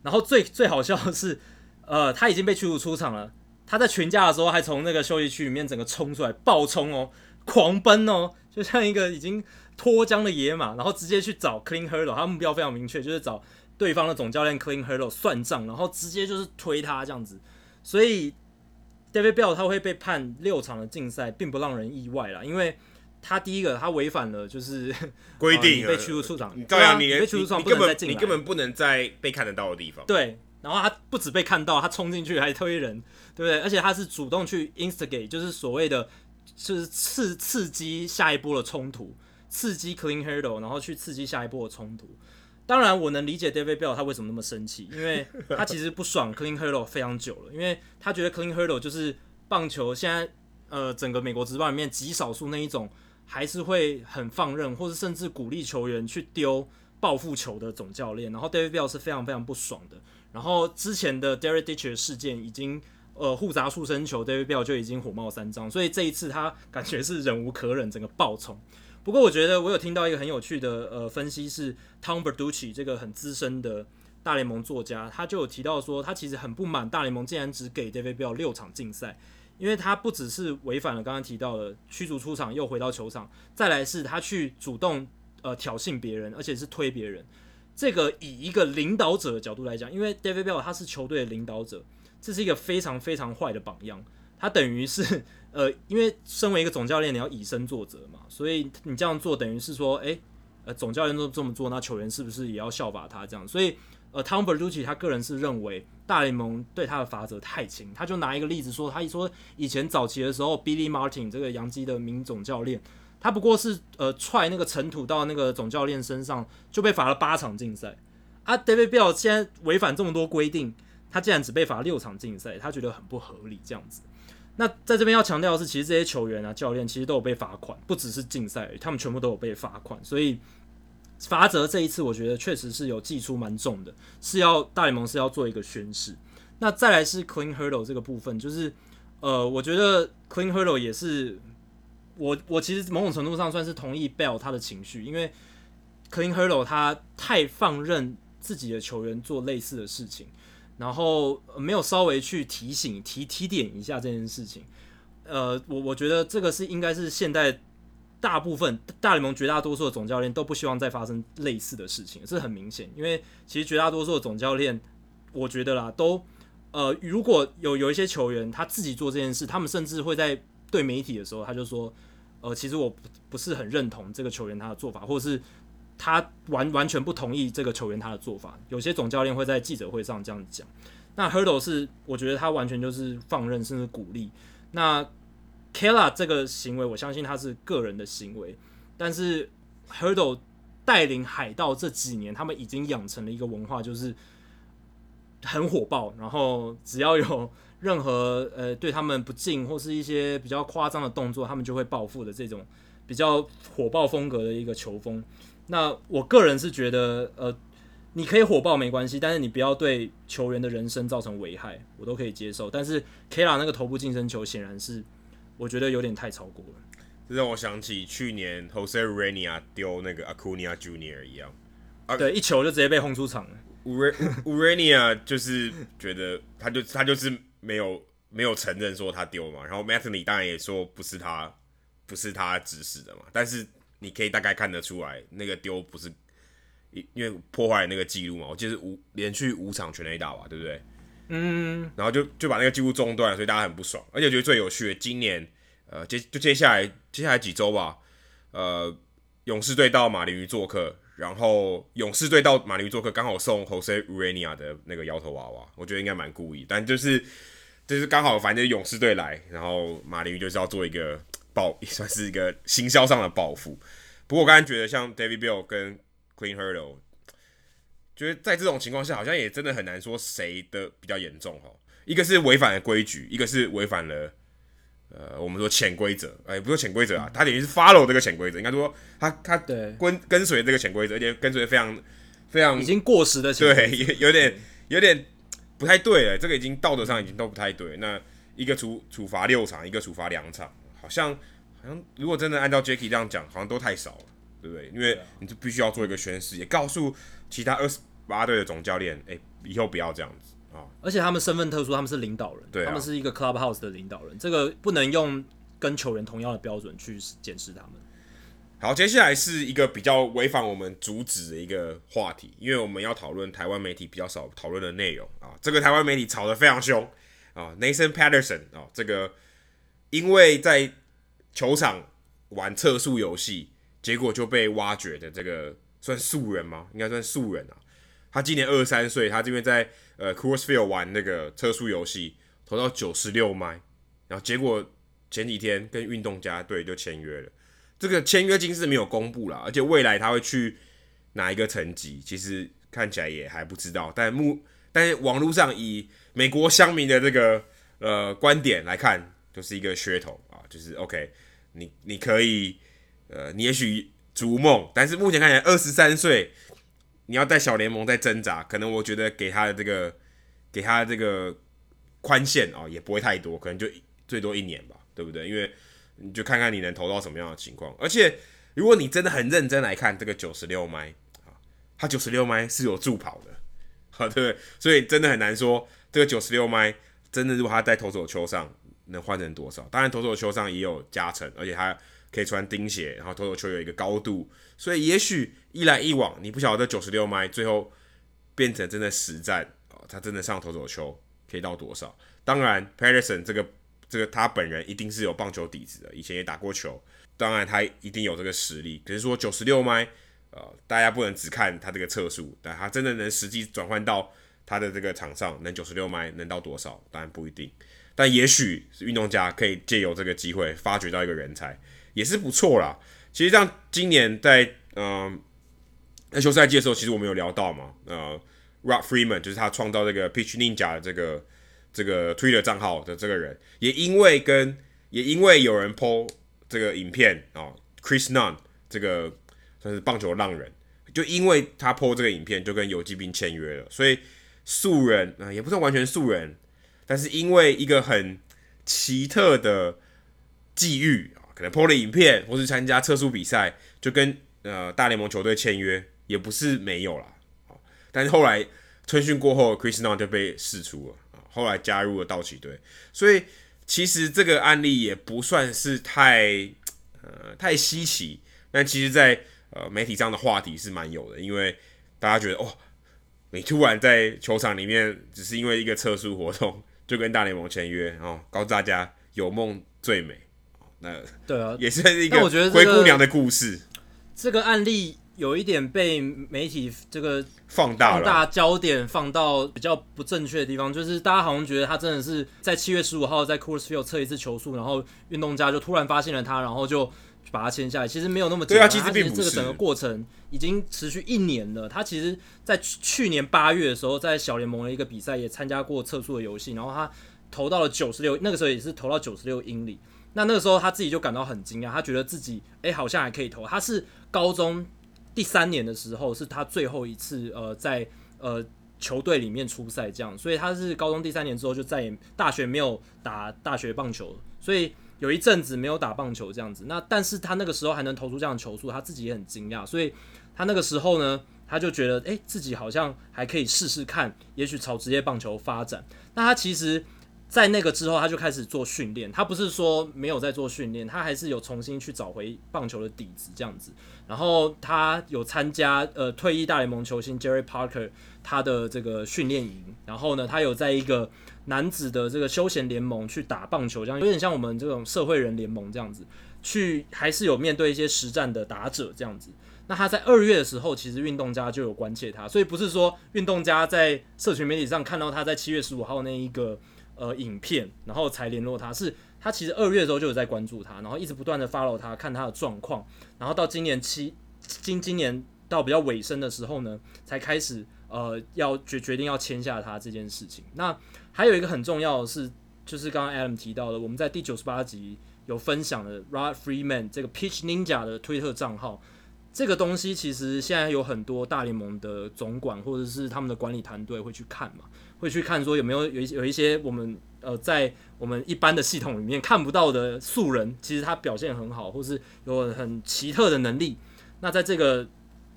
然后最最好笑的是，呃，他已经被驱逐出场了。他在群架的时候还从那个休息区里面整个冲出来，暴冲哦，狂奔哦，就像一个已经脱缰的野马，然后直接去找 Clean Hurdle，他目标非常明确，就是找对方的总教练 Clean Hurdle 算账，然后直接就是推他这样子，所以。David Bell 他会被判六场的禁赛，并不让人意外啦，因为他第一个他违反了就是 规定，被驱逐出场，对啊，你被驱逐出场，你根本你根本不能在被看得到的地方。对，然后他不止被看到，他冲进去还推人，对不对？而且他是主动去 instigate，就是所谓的就是刺刺激下一波的冲突，刺激 Clean Hurdle，然后去刺激下一波的冲突。当然，我能理解 David Bell 他为什么那么生气，因为 他其实不爽 Clean Hurdle 非常久了，因为他觉得 Clean Hurdle 就是棒球现在呃整个美国职棒里面极少数那一种还是会很放任，或是甚至鼓励球员去丢报复球的总教练。然后 David Bell 是非常非常不爽的。然后之前的 Derek Jeter 事件已经呃互砸速身球，David Bell 就已经火冒三丈，所以这一次他感觉是忍无可忍，整个爆冲。不过我觉得我有听到一个很有趣的呃分析，是 Tom Verducci 这个很资深的大联盟作家，他就有提到说，他其实很不满大联盟竟然只给 David Bell 六场竞赛，因为他不只是违反了刚刚提到的驱逐出场又回到球场，再来是他去主动呃挑衅别人，而且是推别人。这个以一个领导者的角度来讲，因为 David Bell 他是球队的领导者，这是一个非常非常坏的榜样，他等于是。呃，因为身为一个总教练，你要以身作则嘛，所以你这样做等于是说，诶，呃，总教练都这么做，那球员是不是也要效法他这样？所以，呃，Tom Verducci 他个人是认为大联盟对他的罚则太轻，他就拿一个例子说，他一说以前早期的时候，Billy Martin 这个洋基的名总教练，他不过是呃踹那个尘土到那个总教练身上，就被罚了八场禁赛。啊，David Bell 现在违反这么多规定，他竟然只被罚六场禁赛，他觉得很不合理这样子。那在这边要强调的是，其实这些球员啊、教练其实都有被罚款，不只是禁赛，他们全部都有被罚款。所以罚则这一次，我觉得确实是有寄出蛮重的，是要大联盟是要做一个宣示。那再来是 Clean Hurdle 这个部分，就是呃，我觉得 Clean Hurdle 也是我我其实某种程度上算是同意 Bell 他的情绪，因为 Clean Hurdle 他太放任自己的球员做类似的事情。然后没有稍微去提醒、提提点一下这件事情，呃，我我觉得这个是应该是现在大部分大联盟绝大多数的总教练都不希望再发生类似的事情，是很明显。因为其实绝大多数的总教练，我觉得啦，都呃，如果有有一些球员他自己做这件事，他们甚至会在对媒体的时候，他就说，呃，其实我不不是很认同这个球员他的做法，或是。他完完全不同意这个球员他的做法，有些总教练会在记者会上这样讲。那 Hurdle 是，我觉得他完全就是放任，甚至鼓励。那 Kella 这个行为，我相信他是个人的行为，但是 Hurdle 带领海盗这几年，他们已经养成了一个文化，就是很火爆，然后只要有任何呃对他们不敬或是一些比较夸张的动作，他们就会报复的这种比较火爆风格的一个球风。那我个人是觉得，呃，你可以火爆没关系，但是你不要对球员的人生造成危害，我都可以接受。但是 Kela 那个头部近身球显然是，我觉得有点太超过了。这让我想起去年 Jose Urena 丢那个 Acuna Junior 一样，啊，对，一球就直接被轰出场了。Urena 就是觉得他就他就是没有没有承认说他丢嘛，然后 Mattingly 当然也说不是他不是他指使的嘛，但是。你可以大概看得出来，那个丢不是因因为破坏那个记录嘛？我记得是五连续五场全垒打吧，对不对？嗯，然后就就把那个记录中断，所以大家很不爽。而且我觉得最有趣的，今年呃接就接下来接下来几周吧，呃勇士队到马林鱼做客，然后勇士队到马林鱼做客，刚好送 Jose Urena 的那个摇头娃娃，我觉得应该蛮故意，但就是就是刚好，反正勇士队来，然后马林鱼就是要做一个报，也算是一个行销上的报复。不过我刚才觉得像 David Bell 跟 Clint Hurdle，觉得在这种情况下，好像也真的很难说谁的比较严重哦。一个是违反了规矩，一个是违反了。呃，我们说潜规则，哎，不是潜规则啊，他等于是 follow 这个潜规则，应该说他他跟跟随这个潜规则，而且跟随非常非常已经过时的对，有有点有点不太对了，这个已经道德上已经都不太对。那一个处处罚六场，一个处罚两场，好像好像如果真的按照 Jacky 这样讲，好像都太少了，对不对？因为你就必须要做一个宣誓，也告诉其他二十八队的总教练，哎，以后不要这样子啊。而且他们身份特殊，他们是领导人，他们是一个 clubhouse 的领导人，这个不能用跟球员同样的标准去检视他们。好，接下来是一个比较违反我们主旨的一个话题，因为我们要讨论台湾媒体比较少讨论的内容啊。这个台湾媒体吵得非常凶啊，Nathan Patterson 啊，这个因为在球场玩测速游戏，结果就被挖掘的这个算素人吗？应该算素人啊。他今年二十三岁，他这边在呃 Coors Field 玩那个测速游戏，投到九十六迈，然后结果前几天跟运动家队就签约了。这个签约金是没有公布了，而且未来他会去哪一个层级，其实看起来也还不知道。但目但是网络上以美国乡民的这个呃观点来看，就是一个噱头啊，就是 OK，你你可以呃你也许逐梦，但是目前看起来二十三岁。你要在小联盟在挣扎，可能我觉得给他的这个，给他的这个宽限啊，也不会太多，可能就最多一年吧，对不对？因为你就看看你能投到什么样的情况。而且如果你真的很认真来看这个九十六迈啊，他九十六迈是有助跑的，好，对不对？所以真的很难说这个九十六迈真的如果他在投手丘上能换成多少。当然投手球上也有加成，而且他可以穿钉鞋，然后投手球有一个高度，所以也许。一来一往，你不晓得九十六迈最后变成真的实战哦，他真的上投手球可以到多少？当然，Patterson 这个这个他本人一定是有棒球底子的，以前也打过球，当然他一定有这个实力。可是说九十六迈，呃，大家不能只看他这个测速，但他真的能实际转换到他的这个场上，能九十六迈能到多少？当然不一定，但也许是运动家可以借由这个机会发掘到一个人才，也是不错啦。其实像今年在嗯。呃那休赛季的时候，其实我们有聊到嘛，呃，Rob Freeman 就是他创造这个 Pitch Ninja 的这个这个 Twitter 账号的这个人，也因为跟也因为有人 po 这个影片啊，哦，Chris Nunn 这个算是棒球浪人，就因为他 po 这个影片，就跟游击兵签约了，所以素人啊，也不算完全素人，但是因为一个很奇特的际遇啊，可能 po 了影片或是参加测速比赛，就跟呃大联盟球队签约。也不是没有啦，但是后来春训过后，Chris n o n 就被释出了啊，后来加入了道奇队，所以其实这个案例也不算是太呃太稀奇，但其实在呃媒体上的话题是蛮有的，因为大家觉得哦，你突然在球场里面只是因为一个测速活动就跟大联盟签约，然后告诉大家有梦最美，那对啊，也是一个灰姑娘的故事，这个案例。有一点被媒体这个放大，放大焦点放到比较不正确的地方，就是大家好像觉得他真的是在七月十五号在 Coors Field 测一次球速，然后运动家就突然发现了他，然后就把它签下来。其实没有那么简单，对啊，其实并不是。这个整个过程已经持续一年了。他其实，在去年八月的时候，在小联盟的一个比赛也参加过测速的游戏，然后他投到了九十六，那个时候也是投到九十六英里。那那个时候他自己就感到很惊讶，他觉得自己哎、欸、好像还可以投。他是高中。第三年的时候是他最后一次呃在呃球队里面出赛，这样，所以他是高中第三年之后就再也大学没有打大学棒球，所以有一阵子没有打棒球这样子。那但是他那个时候还能投出这样的球速，他自己也很惊讶，所以他那个时候呢，他就觉得诶，自己好像还可以试试看，也许朝职业棒球发展。那他其实。在那个之后，他就开始做训练。他不是说没有在做训练，他还是有重新去找回棒球的底子这样子。然后他有参加呃退役大联盟球星 Jerry Parker 他的这个训练营。然后呢，他有在一个男子的这个休闲联盟去打棒球，这样有点像我们这种社会人联盟这样子。去还是有面对一些实战的打者这样子。那他在二月的时候，其实运动家就有关切他，所以不是说运动家在社群媒体上看到他在七月十五号那一个呃影片，然后才联络他，是他其实二月的时候就有在关注他，然后一直不断的 follow 他，看他的状况，然后到今年七今今年到比较尾声的时候呢，才开始呃要决决定要签下他这件事情。那还有一个很重要的是，就是刚刚 Adam 提到的，我们在第九十八集有分享的 Rod Freeman 这个 Pitch Ninja 的推特账号。这个东西其实现在有很多大联盟的总管或者是他们的管理团队会去看嘛，会去看说有没有有一有一些我们呃在我们一般的系统里面看不到的素人，其实他表现很好，或是有很奇特的能力。那在这个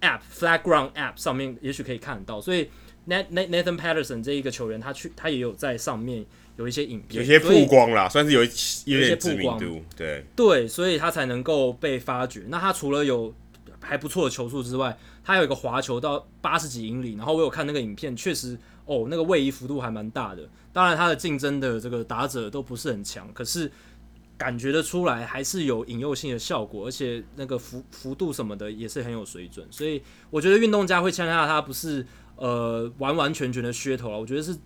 App Flat Ground App 上面，也许可以看得到。所以 Nathan Patterson 这一个球员，他去他也有在上面有一些影片，有些曝光啦，算是有一有一些曝光度，对对，所以他才能够被发掘。那他除了有还不错的球速之外，他有一个滑球到八十几英里，然后我有看那个影片，确实哦，那个位移幅度还蛮大的。当然，他的竞争的这个打者都不是很强，可是感觉得出来还是有引诱性的效果，而且那个幅幅度什么的也是很有水准。所以我觉得运动家会签下他，不是呃完完全全的噱头了，我觉得是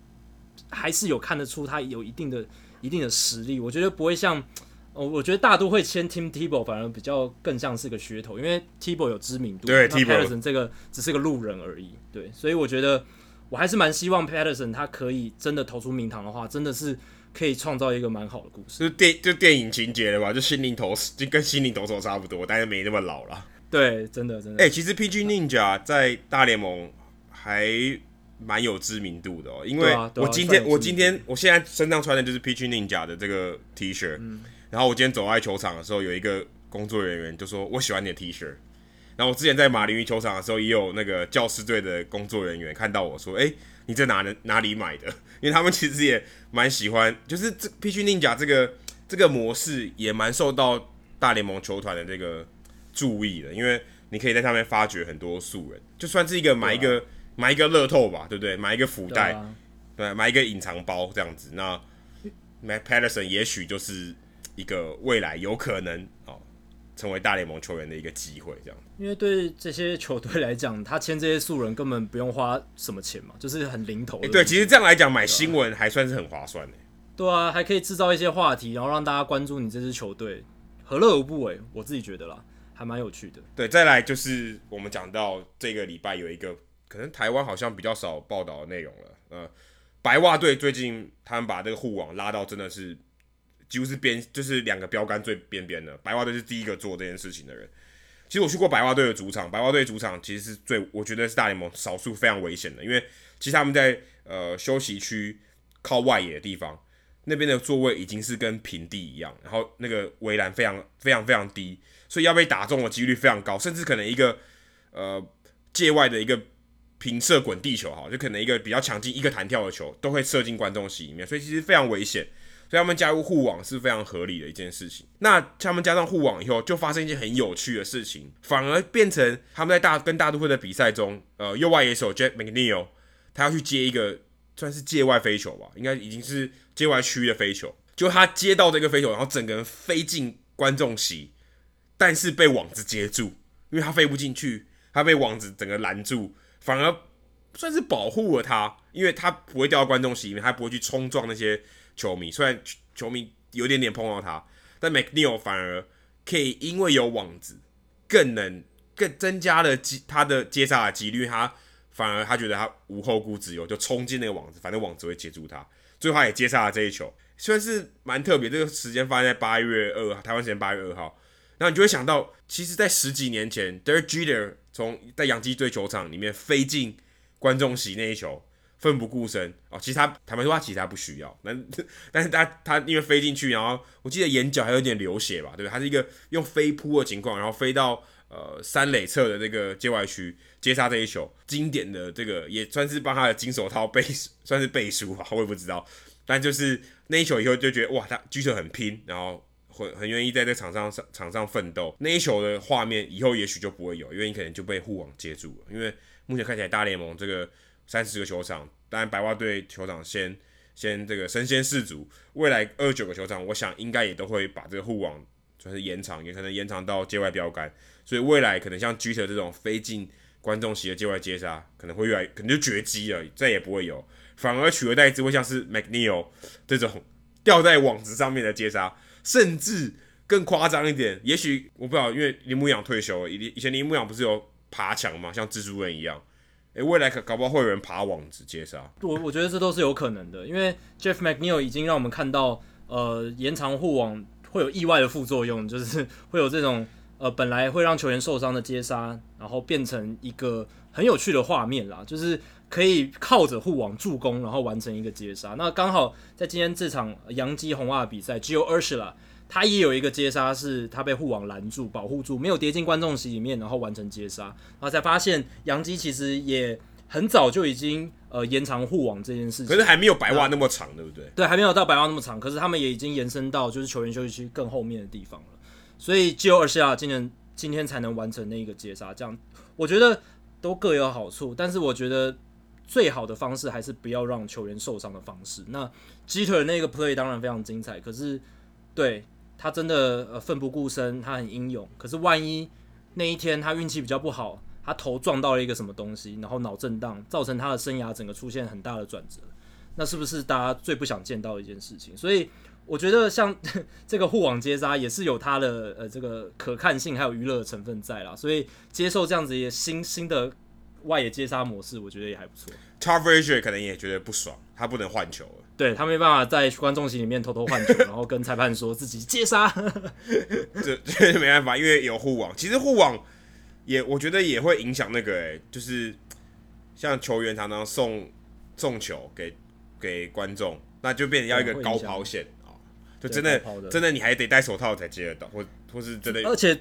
还是有看得出他有一定的一定的实力。我觉得不会像。我我觉得大都会签 Tim Tebow 反而比较更像是个噱头，因为 Tebow 有知名度，对，Peterson 这个只是个路人而已，对，所以我觉得我还是蛮希望 Peterson 他可以真的投出名堂的话，真的是可以创造一个蛮好的故事，就电就电影情节了吧，就心灵投就跟心灵投手差不多，但是没那么老了，对，真的真的，哎、欸，其实 PG Ninja 在大联盟还蛮有知名度的哦，因为我今天、啊啊、我今天我现在身上穿的就是 PG Ninja 的这个 T 恤。嗯。然后我今天走在球场的时候，有一个工作人员就说：“我喜欢你的 T 恤。”然后我之前在马林鱼球场的时候，也有那个教师队的工作人员看到我说：“哎，你在哪哪里买的？”因为他们其实也蛮喜欢，就是这 Pitch Ninja 这个这个模式也蛮受到大联盟球团的这个注意的，因为你可以在上面发掘很多素人，就算是一个买一个、啊、买一个乐透吧，对不对？买一个福袋，对，买一个隐藏包这样子。那 Matt Peterson 也许就是。一个未来有可能哦成为大联盟球员的一个机会，这样。因为对这些球队来讲，他签这些素人根本不用花什么钱嘛，就是很零头的。对，其实这样来讲，买新闻还算是很划算的。对啊，还可以制造一些话题，然后让大家关注你这支球队，何乐而不为？我自己觉得啦，还蛮有趣的。对，再来就是我们讲到这个礼拜有一个可能台湾好像比较少报道的内容了。呃，白袜队最近他们把这个护网拉到真的是。几乎是边就是两个标杆最边边的，白袜队是第一个做这件事情的人。其实我去过白袜队的主场，白袜队主场其实是最我觉得是大联盟少数非常危险的，因为其实他们在呃休息区靠外野的地方，那边的座位已经是跟平地一样，然后那个围栏非常非常非常低，所以要被打中的几率非常高，甚至可能一个呃界外的一个平射滚地球哈，就可能一个比较强劲一个弹跳的球都会射进观众席里面，所以其实非常危险。所以他们加入护网是非常合理的一件事情。那他们加上护网以后，就发生一件很有趣的事情，反而变成他们在大跟大都会的比赛中，呃，右外野手 Jeff McNeil 他要去接一个算是界外飞球吧，应该已经是界外区的飞球。就他接到这个飞球，然后整个人飞进观众席，但是被网子接住，因为他飞不进去，他被网子整个拦住，反而算是保护了他，因为他不会掉到观众席里面，他不会去冲撞那些。球迷虽然球迷有点点碰到他，但 McNeil 反而可以因为有网子，更能更增加了机他的接杀的几率。他反而他觉得他无后顾之忧，就冲进那个网子，反正网子会接住他。最后他也接杀了这一球，虽然是蛮特别。这个时间发生在八月二号，台湾时间八月二号。然后你就会想到，其实，在十几年前，Derek Jeter 从在洋基队球场里面飞进观众席那一球。奋不顾身哦，其实他坦白说，他其实他不需要，但但是他他因为飞进去，然后我记得眼角还有点流血吧，对不对？他是一个用飞扑的情况，然后飞到呃三垒侧的这个界外区接杀这一球，经典的这个也算是帮他的金手套背算是背书吧，我也不知道，但就是那一球以后就觉得哇，他举手很拼，然后很很愿意在这场上上场上奋斗，那一球的画面以后也许就不会有，因为你可能就被护网接住了，因为目前看起来大联盟这个。三十个球场，当然白袜队球场先先这个身先士卒，未来二九个球场，我想应该也都会把这个护网就是延长，也可能延长到界外标杆，所以未来可能像 Jeter 这种飞进观众席的界外接杀，可能会越来可能就绝迹了，再也不会有，反而取而代之会像是 McNeil 这种 吊在网子上面的接杀，甚至更夸张一点，也许我不知道，因为铃木一朗退休了，以以前铃木一朗不是有爬墙嘛，像蜘蛛人一样。诶，未来可搞不好会有人爬网子接杀。我我觉得这都是有可能的，因为 Jeff McNeil 已经让我们看到，呃，延长护网会有意外的副作用，就是会有这种呃本来会让球员受伤的接杀，然后变成一个很有趣的画面啦，就是可以靠着护网助攻，然后完成一个接杀。那刚好在今天这场洋基红袜比赛，Gio Urshela 他也有一个接杀，是他被护网拦住、保护住，没有跌进观众席里面，然后完成接杀，然后才发现杨基其实也很早就已经呃延长护网这件事情，可是还没有白袜那么长，对不对？对，还没有到白袜那么长，可是他们也已经延伸到就是球员休息区更后面的地方了，所以 Gio Urshela 今年今天才能完成那个接杀，这样我觉得都各有好处，但是我觉得最好的方式还是不要让球员受伤的方式。那 Jeter 那个 play 当然非常精彩，可是对。他真的呃奋不顾身，他很英勇。可是万一那一天他运气比较不好，他头撞到了一个什么东西，然后脑震荡，造成他的生涯整个出现很大的转折，那是不是大家最不想见到的一件事情？所以我觉得像这个护网接杀也是有它的呃这个可看性还有娱乐的成分在啦。所以接受这样子一个新新的外野接杀模式，我觉得也还不错。Todd Frazier 可能也觉得不爽，他不能换球了。对，他没办法在观众席里面偷偷换球，然后跟裁判说自己接杀，这这没办法，因为有护网。其实护网也，我觉得也会影响那个、欸，诶，就是像球员常常送送球给给观众，那就变成要一个高抛线啊，就真的，的真的你还得戴手套才接得到，或或是真的，而且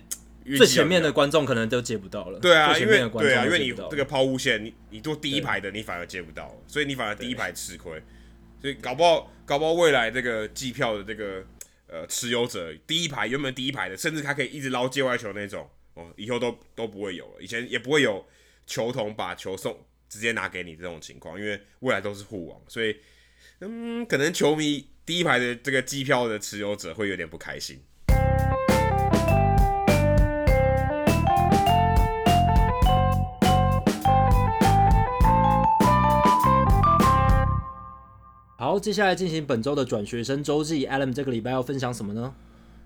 最前面的观众可能都接不到了。对啊，因为对啊，因为你这个抛物线，你你坐第一排的，你反而接不到，所以你反而第一排吃亏。所以搞不好，搞不好未来这个季票的这个呃持有者，第一排原本第一排的，甚至他可以一直捞界外球那种哦，以后都都不会有了。以前也不会有球童把球送直接拿给你这种情况，因为未来都是互网，所以嗯，可能球迷第一排的这个季票的持有者会有点不开心。接下来进行本周的转学生周记。Adam 这个礼拜要分享什么呢？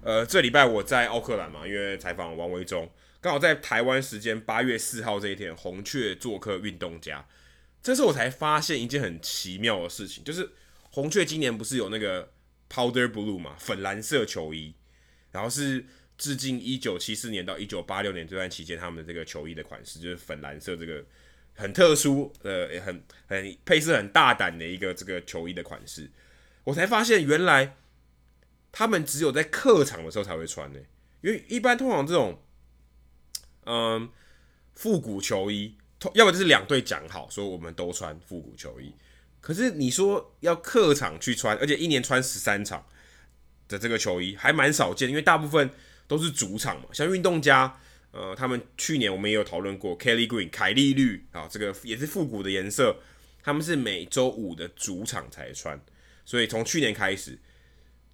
呃，这礼拜我在奥克兰嘛，因为采访王维忠，刚好在台湾时间八月四号这一天，红雀做客运动家。这时候我才发现一件很奇妙的事情，就是红雀今年不是有那个 Powder Blue 嘛，粉蓝色球衣，然后是致敬一九七四年到一九八六年这段期间他们的这个球衣的款式，就是粉蓝色这个。很特殊，呃，也很很配色很大胆的一个这个球衣的款式，我才发现原来他们只有在客场的时候才会穿呢，因为一般通常这种，嗯，复古球衣，要么就是两队讲好说我们都穿复古球衣，可是你说要客场去穿，而且一年穿十三场的这个球衣还蛮少见，因为大部分都是主场嘛，像运动家。呃，他们去年我们也有讨论过，Kelly Green 凯利绿啊，这个也是复古的颜色。他们是每周五的主场才穿，所以从去年开始，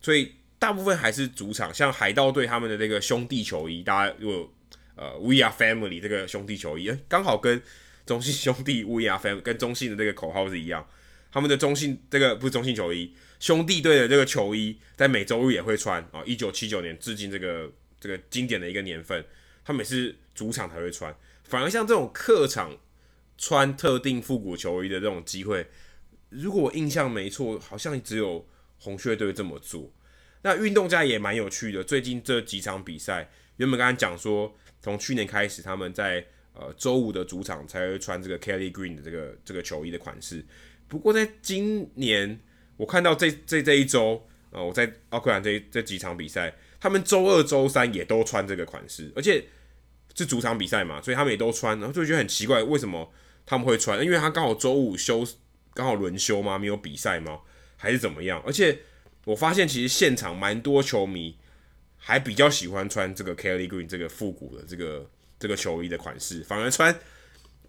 所以大部分还是主场。像海盗队他们的这个兄弟球衣，大家如果呃 We Are Family 这个兄弟球衣，刚好跟中信兄弟 We Are Family 跟中信的这个口号是一样。他们的中信这个不是中信球衣，兄弟队的这个球衣在每周日也会穿啊。一九七九年致敬这个这个经典的一个年份。他们也是主场才会穿，反而像这种客场穿特定复古球衣的这种机会，如果我印象没错，好像只有红雀队这么做。那运动家也蛮有趣的，最近这几场比赛，原本刚才讲说，从去年开始他们在呃周五的主场才会穿这个 Kelly Green 的这个这个球衣的款式。不过在今年，我看到这这这一周，呃，我在奥克兰这这几场比赛，他们周二、周三也都穿这个款式，而且。是主场比赛嘛，所以他们也都穿，然后就觉得很奇怪，为什么他们会穿？因为他刚好周五休，刚好轮休吗？没有比赛吗？还是怎么样？而且我发现其实现场蛮多球迷还比较喜欢穿这个 Kelly Green 这个复古的这个这个球衣的款式，反而穿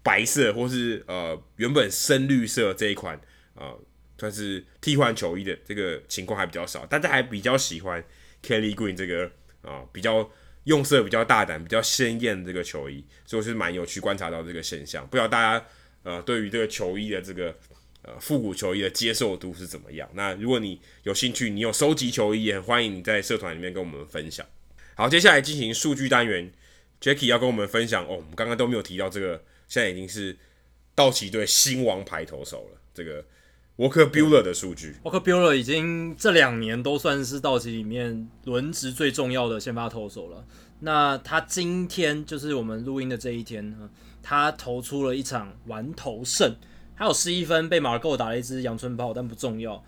白色或是呃原本深绿色这一款呃算是替换球衣的这个情况还比较少，大家还比较喜欢 Kelly Green 这个啊，比较用色比较大胆、比较鲜艳这个球衣，所以我是蛮有趣观察到这个现象。不知道大家呃对于这个球衣的这个呃复古球衣的接受度是怎么样？那如果你有兴趣，你有收集球衣，也很欢迎你在社团里面跟我们分享。好，接下来进行数据单元，Jacky 要跟我们分享哦，我们刚刚都没有提到这个，现在已经是道奇队新王牌投手了，这个 Walker Bueller 的数据。Walker Bueller 已经这两年都算是道奇里面轮值最重要的先发投手了。那他今天就是我们录音的这一天呢，他投出了一场完投胜，还有十一分，被马尔够打了一支阳春炮，但不重要，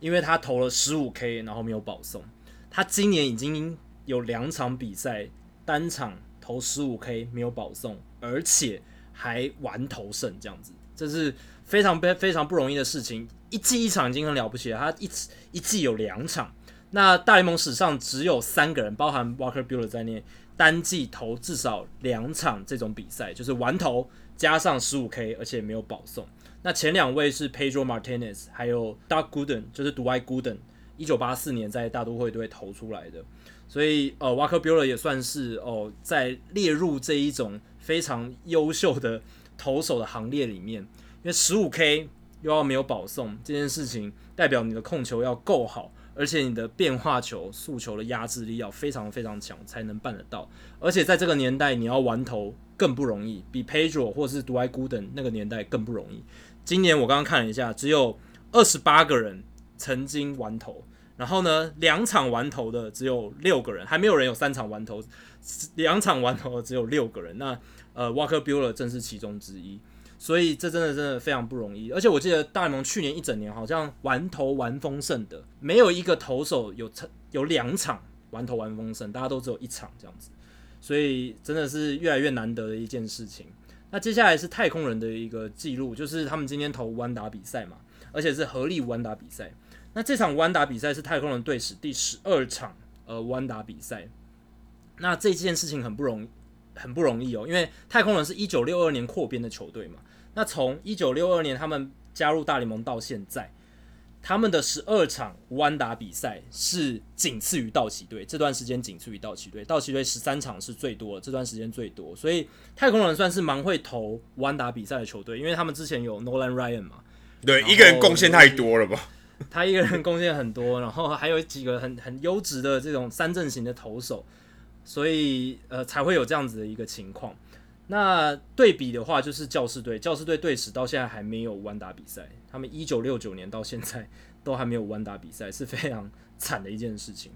因为他投了十五 K，然后没有保送。他今年已经。有两场比赛单场投十五 K 没有保送，而且还完投胜，这样子，这是非常非非常不容易的事情。一季一场已经很了不起了，他一一季有两场。那大联盟史上只有三个人，包含 Walker Buehler 在内，单季投至少两场这种比赛，就是完投加上十五 K，而且没有保送。那前两位是 Pedro Martinez，还有 Doug Gooden，就是 d w i Gooden，一九八四年在大都会队投出来的。所以，呃，Walker Buehler 也算是哦，在列入这一种非常优秀的投手的行列里面。因为十五 K 又要没有保送这件事情，代表你的控球要够好，而且你的变化球、速球的压制力要非常非常强，才能办得到。而且在这个年代，你要玩投更不容易，比 Pedro 或是 d w i g o o d e n 那个年代更不容易。今年我刚刚看了一下，只有二十八个人曾经玩投。然后呢，两场玩投的只有六个人，还没有人有三场玩投，两场玩投的只有六个人。那呃，Walker Buehler 正是其中之一，所以这真的真的非常不容易。而且我记得大联盟去年一整年好像玩投玩丰盛的，没有一个投手有成有两场玩投玩丰盛，大家都只有一场这样子，所以真的是越来越难得的一件事情。那接下来是太空人的一个记录，就是他们今天投弯打比赛嘛，而且是合力弯打比赛。那这场弯打比赛是太空人队史第十二场呃弯打比赛，那这件事情很不容易，很不容易哦，因为太空人是一九六二年扩编的球队嘛，那从一九六二年他们加入大联盟到现在，他们的十二场无安打比赛是仅次于道奇队，这段时间仅次于道奇队，道奇队十三场是最多的，这段时间最多，所以太空人算是蛮会投无安打比赛的球队，因为他们之前有 Nolan Ryan 嘛，对，一个人贡献太多了吧。他一个人贡献很多，然后还有几个很很优质的这种三阵型的投手，所以呃才会有这样子的一个情况。那对比的话，就是教士队，教士队队史到现在还没有弯打比赛，他们一九六九年到现在都还没有弯打比赛，是非常惨的一件事情。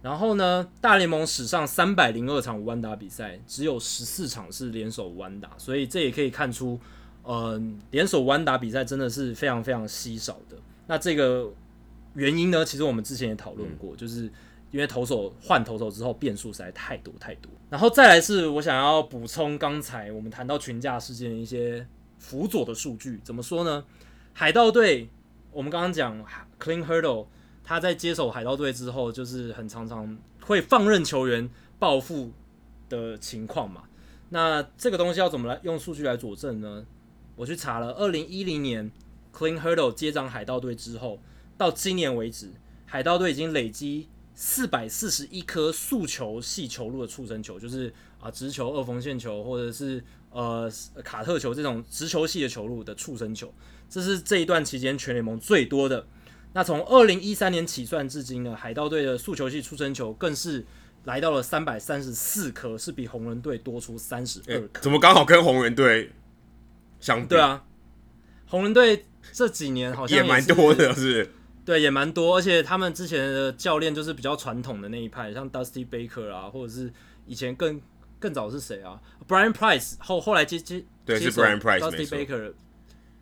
然后呢，大联盟史上三百零二场弯打比赛，只有十四场是联手弯打，所以这也可以看出，嗯、联手弯打比赛真的是非常非常稀少的。那这个原因呢？其实我们之前也讨论过，就是因为投手换投手之后变数实在太多太多。然后再来是我想要补充刚才我们谈到群架事件的一些辅佐的数据。怎么说呢？海盗队，我们刚刚讲 Clean Hurdle，他在接手海盗队之后，就是很常常会放任球员报复的情况嘛。那这个东西要怎么来用数据来佐证呢？我去查了，二零一零年。Clean Hurdle 接掌海盗队之后，到今年为止，海盗队已经累积四百四十一颗速球系球路的触身球，就是啊直球、二缝线球或者是呃卡特球这种直球系的球路的触身球，这是这一段期间全联盟最多的。那从二零一三年起算至今呢，海盗队的速球系触身球更是来到了三百三十四颗，是比红人队多出三十二颗。怎么刚好跟红人队相比？对啊，红人队。这几年好像也蛮多的，是不是？对，也蛮多，而且他们之前的教练就是比较传统的那一派，像 Dusty Baker 啊，或者是以前更更早是谁啊？Brian Price 后后来接接对是 Brian Price Dusty Baker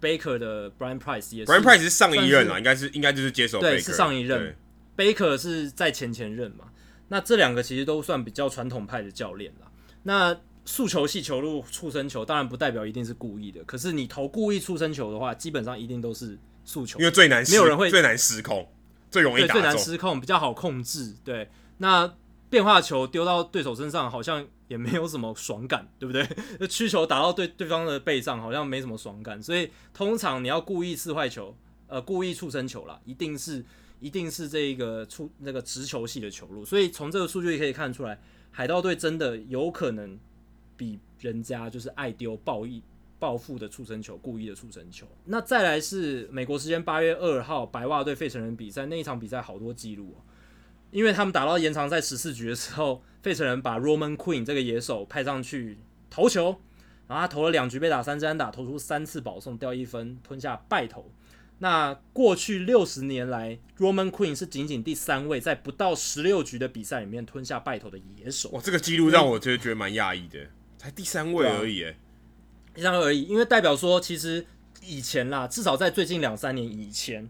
Baker 的 Brian Price 也是 Brian Price 是上一任啊，应该是应该就是接手 Baker，对是上一任，Baker 是在前前任嘛。那这两个其实都算比较传统派的教练了。那速球系球路触身球当然不代表一定是故意的，可是你投故意触身球的话，基本上一定都是速球，因为最难，没有人会最难失控，最容易打，最难失控，比较好控制。对，那变化球丢到对手身上好像也没有什么爽感，对不对？那曲球打到对对方的背上好像没什么爽感，所以通常你要故意刺坏球，呃，故意触身球啦，一定是一定是这一个触那个直球系的球路。所以从这个数据可以看出来，海盗队真的有可能比人家就是爱丢报意报复的触身球，故意的触身球。那再来是美国时间八月二号，白袜对费城人比赛那一场比赛好多记录哦，因为他们打到延长赛十四局的时候，费城人把 Roman Queen 这个野手派上去投球。然后他投了两局被打三支安打，投出三次保送，掉一分，吞下败投。那过去六十年来，Roman Queen 是仅仅第三位在不到十六局的比赛里面吞下败投的野手。哇，这个记录让我觉得觉得蛮讶异的，才第三位而已，哎，第三位而已。因为代表说，其实以前啦，至少在最近两三年以前。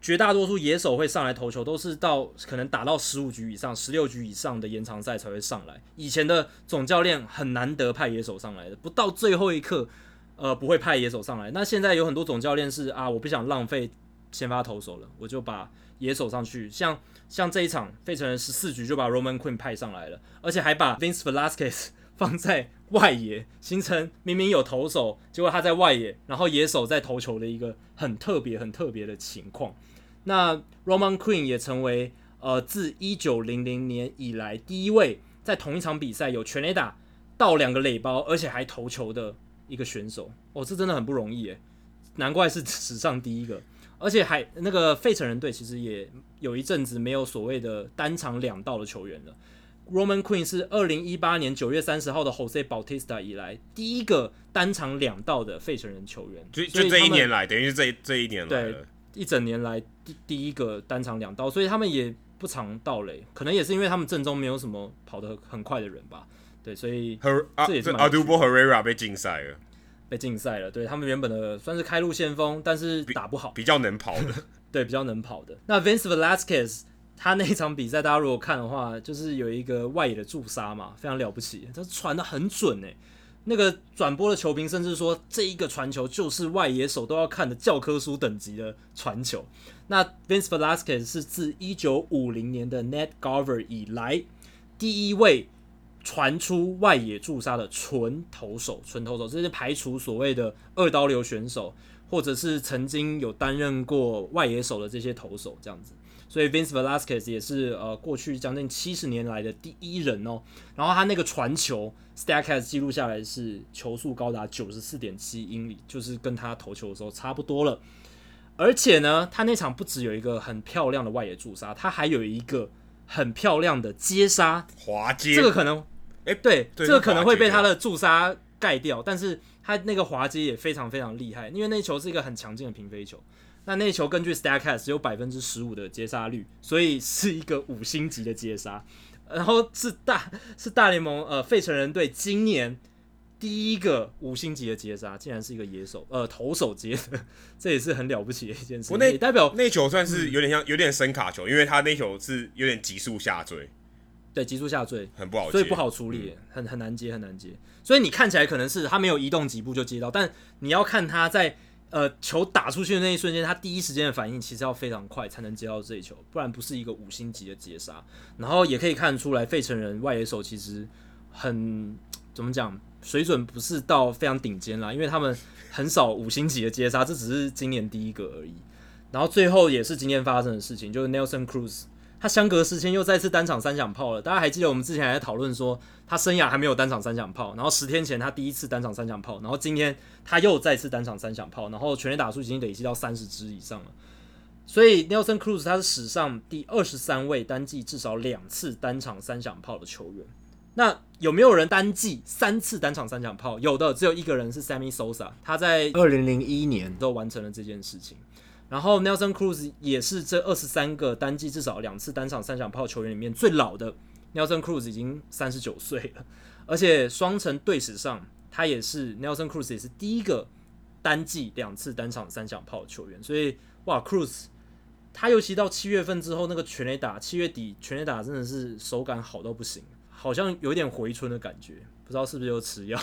绝大多数野手会上来投球，都是到可能打到十五局以上、十六局以上的延长赛才会上来。以前的总教练很难得派野手上来的，不到最后一刻，呃，不会派野手上来。那现在有很多总教练是啊，我不想浪费先发投手了，我就把野手上去。像像这一场，费城人十四局就把 Roman Quinn 派上来了，而且还把 Vince Velasquez 放在外野，形成明明有投手，结果他在外野，然后野手在投球的一个很特别、很特别的情况。那 Roman Quinn 也成为呃自一九零零年以来第一位在同一场比赛有全垒打到两个垒包，而且还投球的一个选手。哦，这真的很不容易诶，难怪是史上第一个。而且还那个费城人队其实也有一阵子没有所谓的单场两盗的球员了。Roman Quinn 是二零一八年九月三十号的 Jose Bautista 以来第一个单场两道的费城人球员。就就这一年来，等于是这这一年来对。一整年来第第一个单场两道，所以他们也不常到垒，可能也是因为他们阵中没有什么跑得很快的人吧。对，所以这也是阿杜波和瑞拉被禁赛了，被禁赛了。对，他们原本的算是开路先锋，但是打不好，比，比较能跑的。对，比较能跑的。那 Vince Velasquez 他那一场比赛，大家如果看的话，就是有一个外野的助杀嘛，非常了不起，他传的很准诶。那个转播的球评甚至说，这一个传球就是外野手都要看的教科书等级的传球。那 Vince Velasquez 是自一九五零年的 Ned Garver 以来第一位传出外野助杀的纯投手，纯投手，这是排除所谓的二刀流选手，或者是曾经有担任过外野手的这些投手，这样子。所以 Vince Velasquez 也是呃过去将近七十年来的第一人哦。然后他那个传球 Statcast 记录下来是球速高达九十四点七英里，就是跟他投球的时候差不多了。而且呢，他那场不只有一个很漂亮的外野助杀，他还有一个很漂亮的接杀滑接。这个可能，哎、欸，对，对这个可能会被他的助杀盖掉，但是他那个滑接也非常非常厉害，因为那球是一个很强劲的平飞球。那那球根据 Statcast 只有百分之十五的接杀率，所以是一个五星级的接杀，然后是大是大联盟呃费城人队今年第一个五星级的接杀，竟然是一个野手呃投手接的，这也是很了不起的一件事。我那代表那球算是有点像有点深卡球，因为他那球是有点急速下坠，对，急速下坠很不好，所以不好处理，嗯、很很难接很难接。所以你看起来可能是他没有移动几步就接到，但你要看他在。呃，球打出去的那一瞬间，他第一时间的反应其实要非常快，才能接到这一球，不然不是一个五星级的截杀。然后也可以看出来，费城人外野手其实很 怎么讲，水准不是到非常顶尖啦，因为他们很少五星级的接杀，这只是今年第一个而已。然后最后也是今天发生的事情，就是 Nelson Cruz。他相隔十天又再次单场三响炮了。大家还记得我们之前还在讨论说他生涯还没有单场三响炮，然后十天前他第一次单场三响炮，然后今天他又再次单场三响炮，然后全垒打数已经累积到三十支以上了。所以 Nelson Cruz 他是史上第二十三位单季至少两次单场三响炮的球员。那有没有人单季三次单场三响炮？有的，只有一个人是 Sammy Sosa，他在二零零一年都完成了这件事情。然后 Nelson Cruz 也是这二十三个单季至少两次单场三响炮球员里面最老的。Nelson Cruz 已经三十九岁了，而且双城队史上他也是 Nelson Cruz 也是第一个单季两次单场三响炮球员。所以哇，Cruz 他尤其到七月份之后那个全垒打，七月底全垒打真的是手感好到不行，好像有点回春的感觉，不知道是不是又吃药，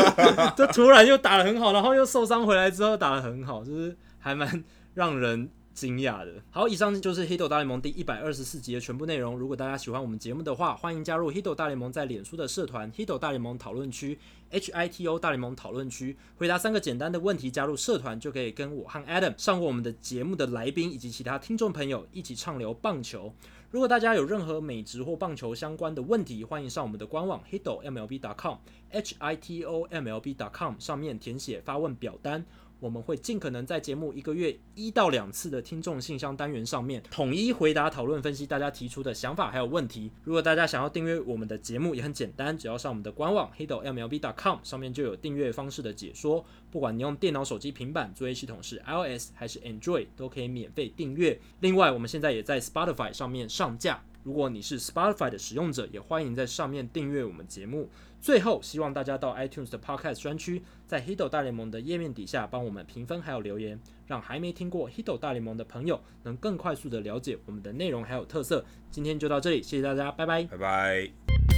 这突然又打得很好，然后又受伤回来之后打得很好，就是还蛮。让人惊讶的。好，以上就是《Hito 大联盟》第一百二十四集的全部内容。如果大家喜欢我们节目的话，欢迎加入《Hito 大联盟》在脸书的社团《Hito 大联盟讨论区》（H I T O 大联盟讨论区），回答三个简单的问题，加入社团就可以跟我和 Adam 上过我们的节目的来宾以及其他听众朋友一起畅聊棒球。如果大家有任何美职或棒球相关的问题，欢迎上我们的官网 hitomlb.com（H I T O M L B.com） 上面填写发问表单。我们会尽可能在节目一个月一到两次的听众信箱单元上面，统一回答、讨论、分析大家提出的想法还有问题。如果大家想要订阅我们的节目，也很简单，只要上我们的官网 hitomlb.com 上面就有订阅方式的解说。不管你用电脑、手机、平板，作业系统是 iOS 还是 Android，都可以免费订阅。另外，我们现在也在 Spotify 上面上架。如果你是 Spotify 的使用者，也欢迎在上面订阅我们节目。最后，希望大家到 iTunes 的 Podcast 专区，在 h i d o 大联盟的页面底下帮我们评分还有留言，让还没听过 h i d o 大联盟的朋友能更快速的了解我们的内容还有特色。今天就到这里，谢谢大家，拜拜，拜拜。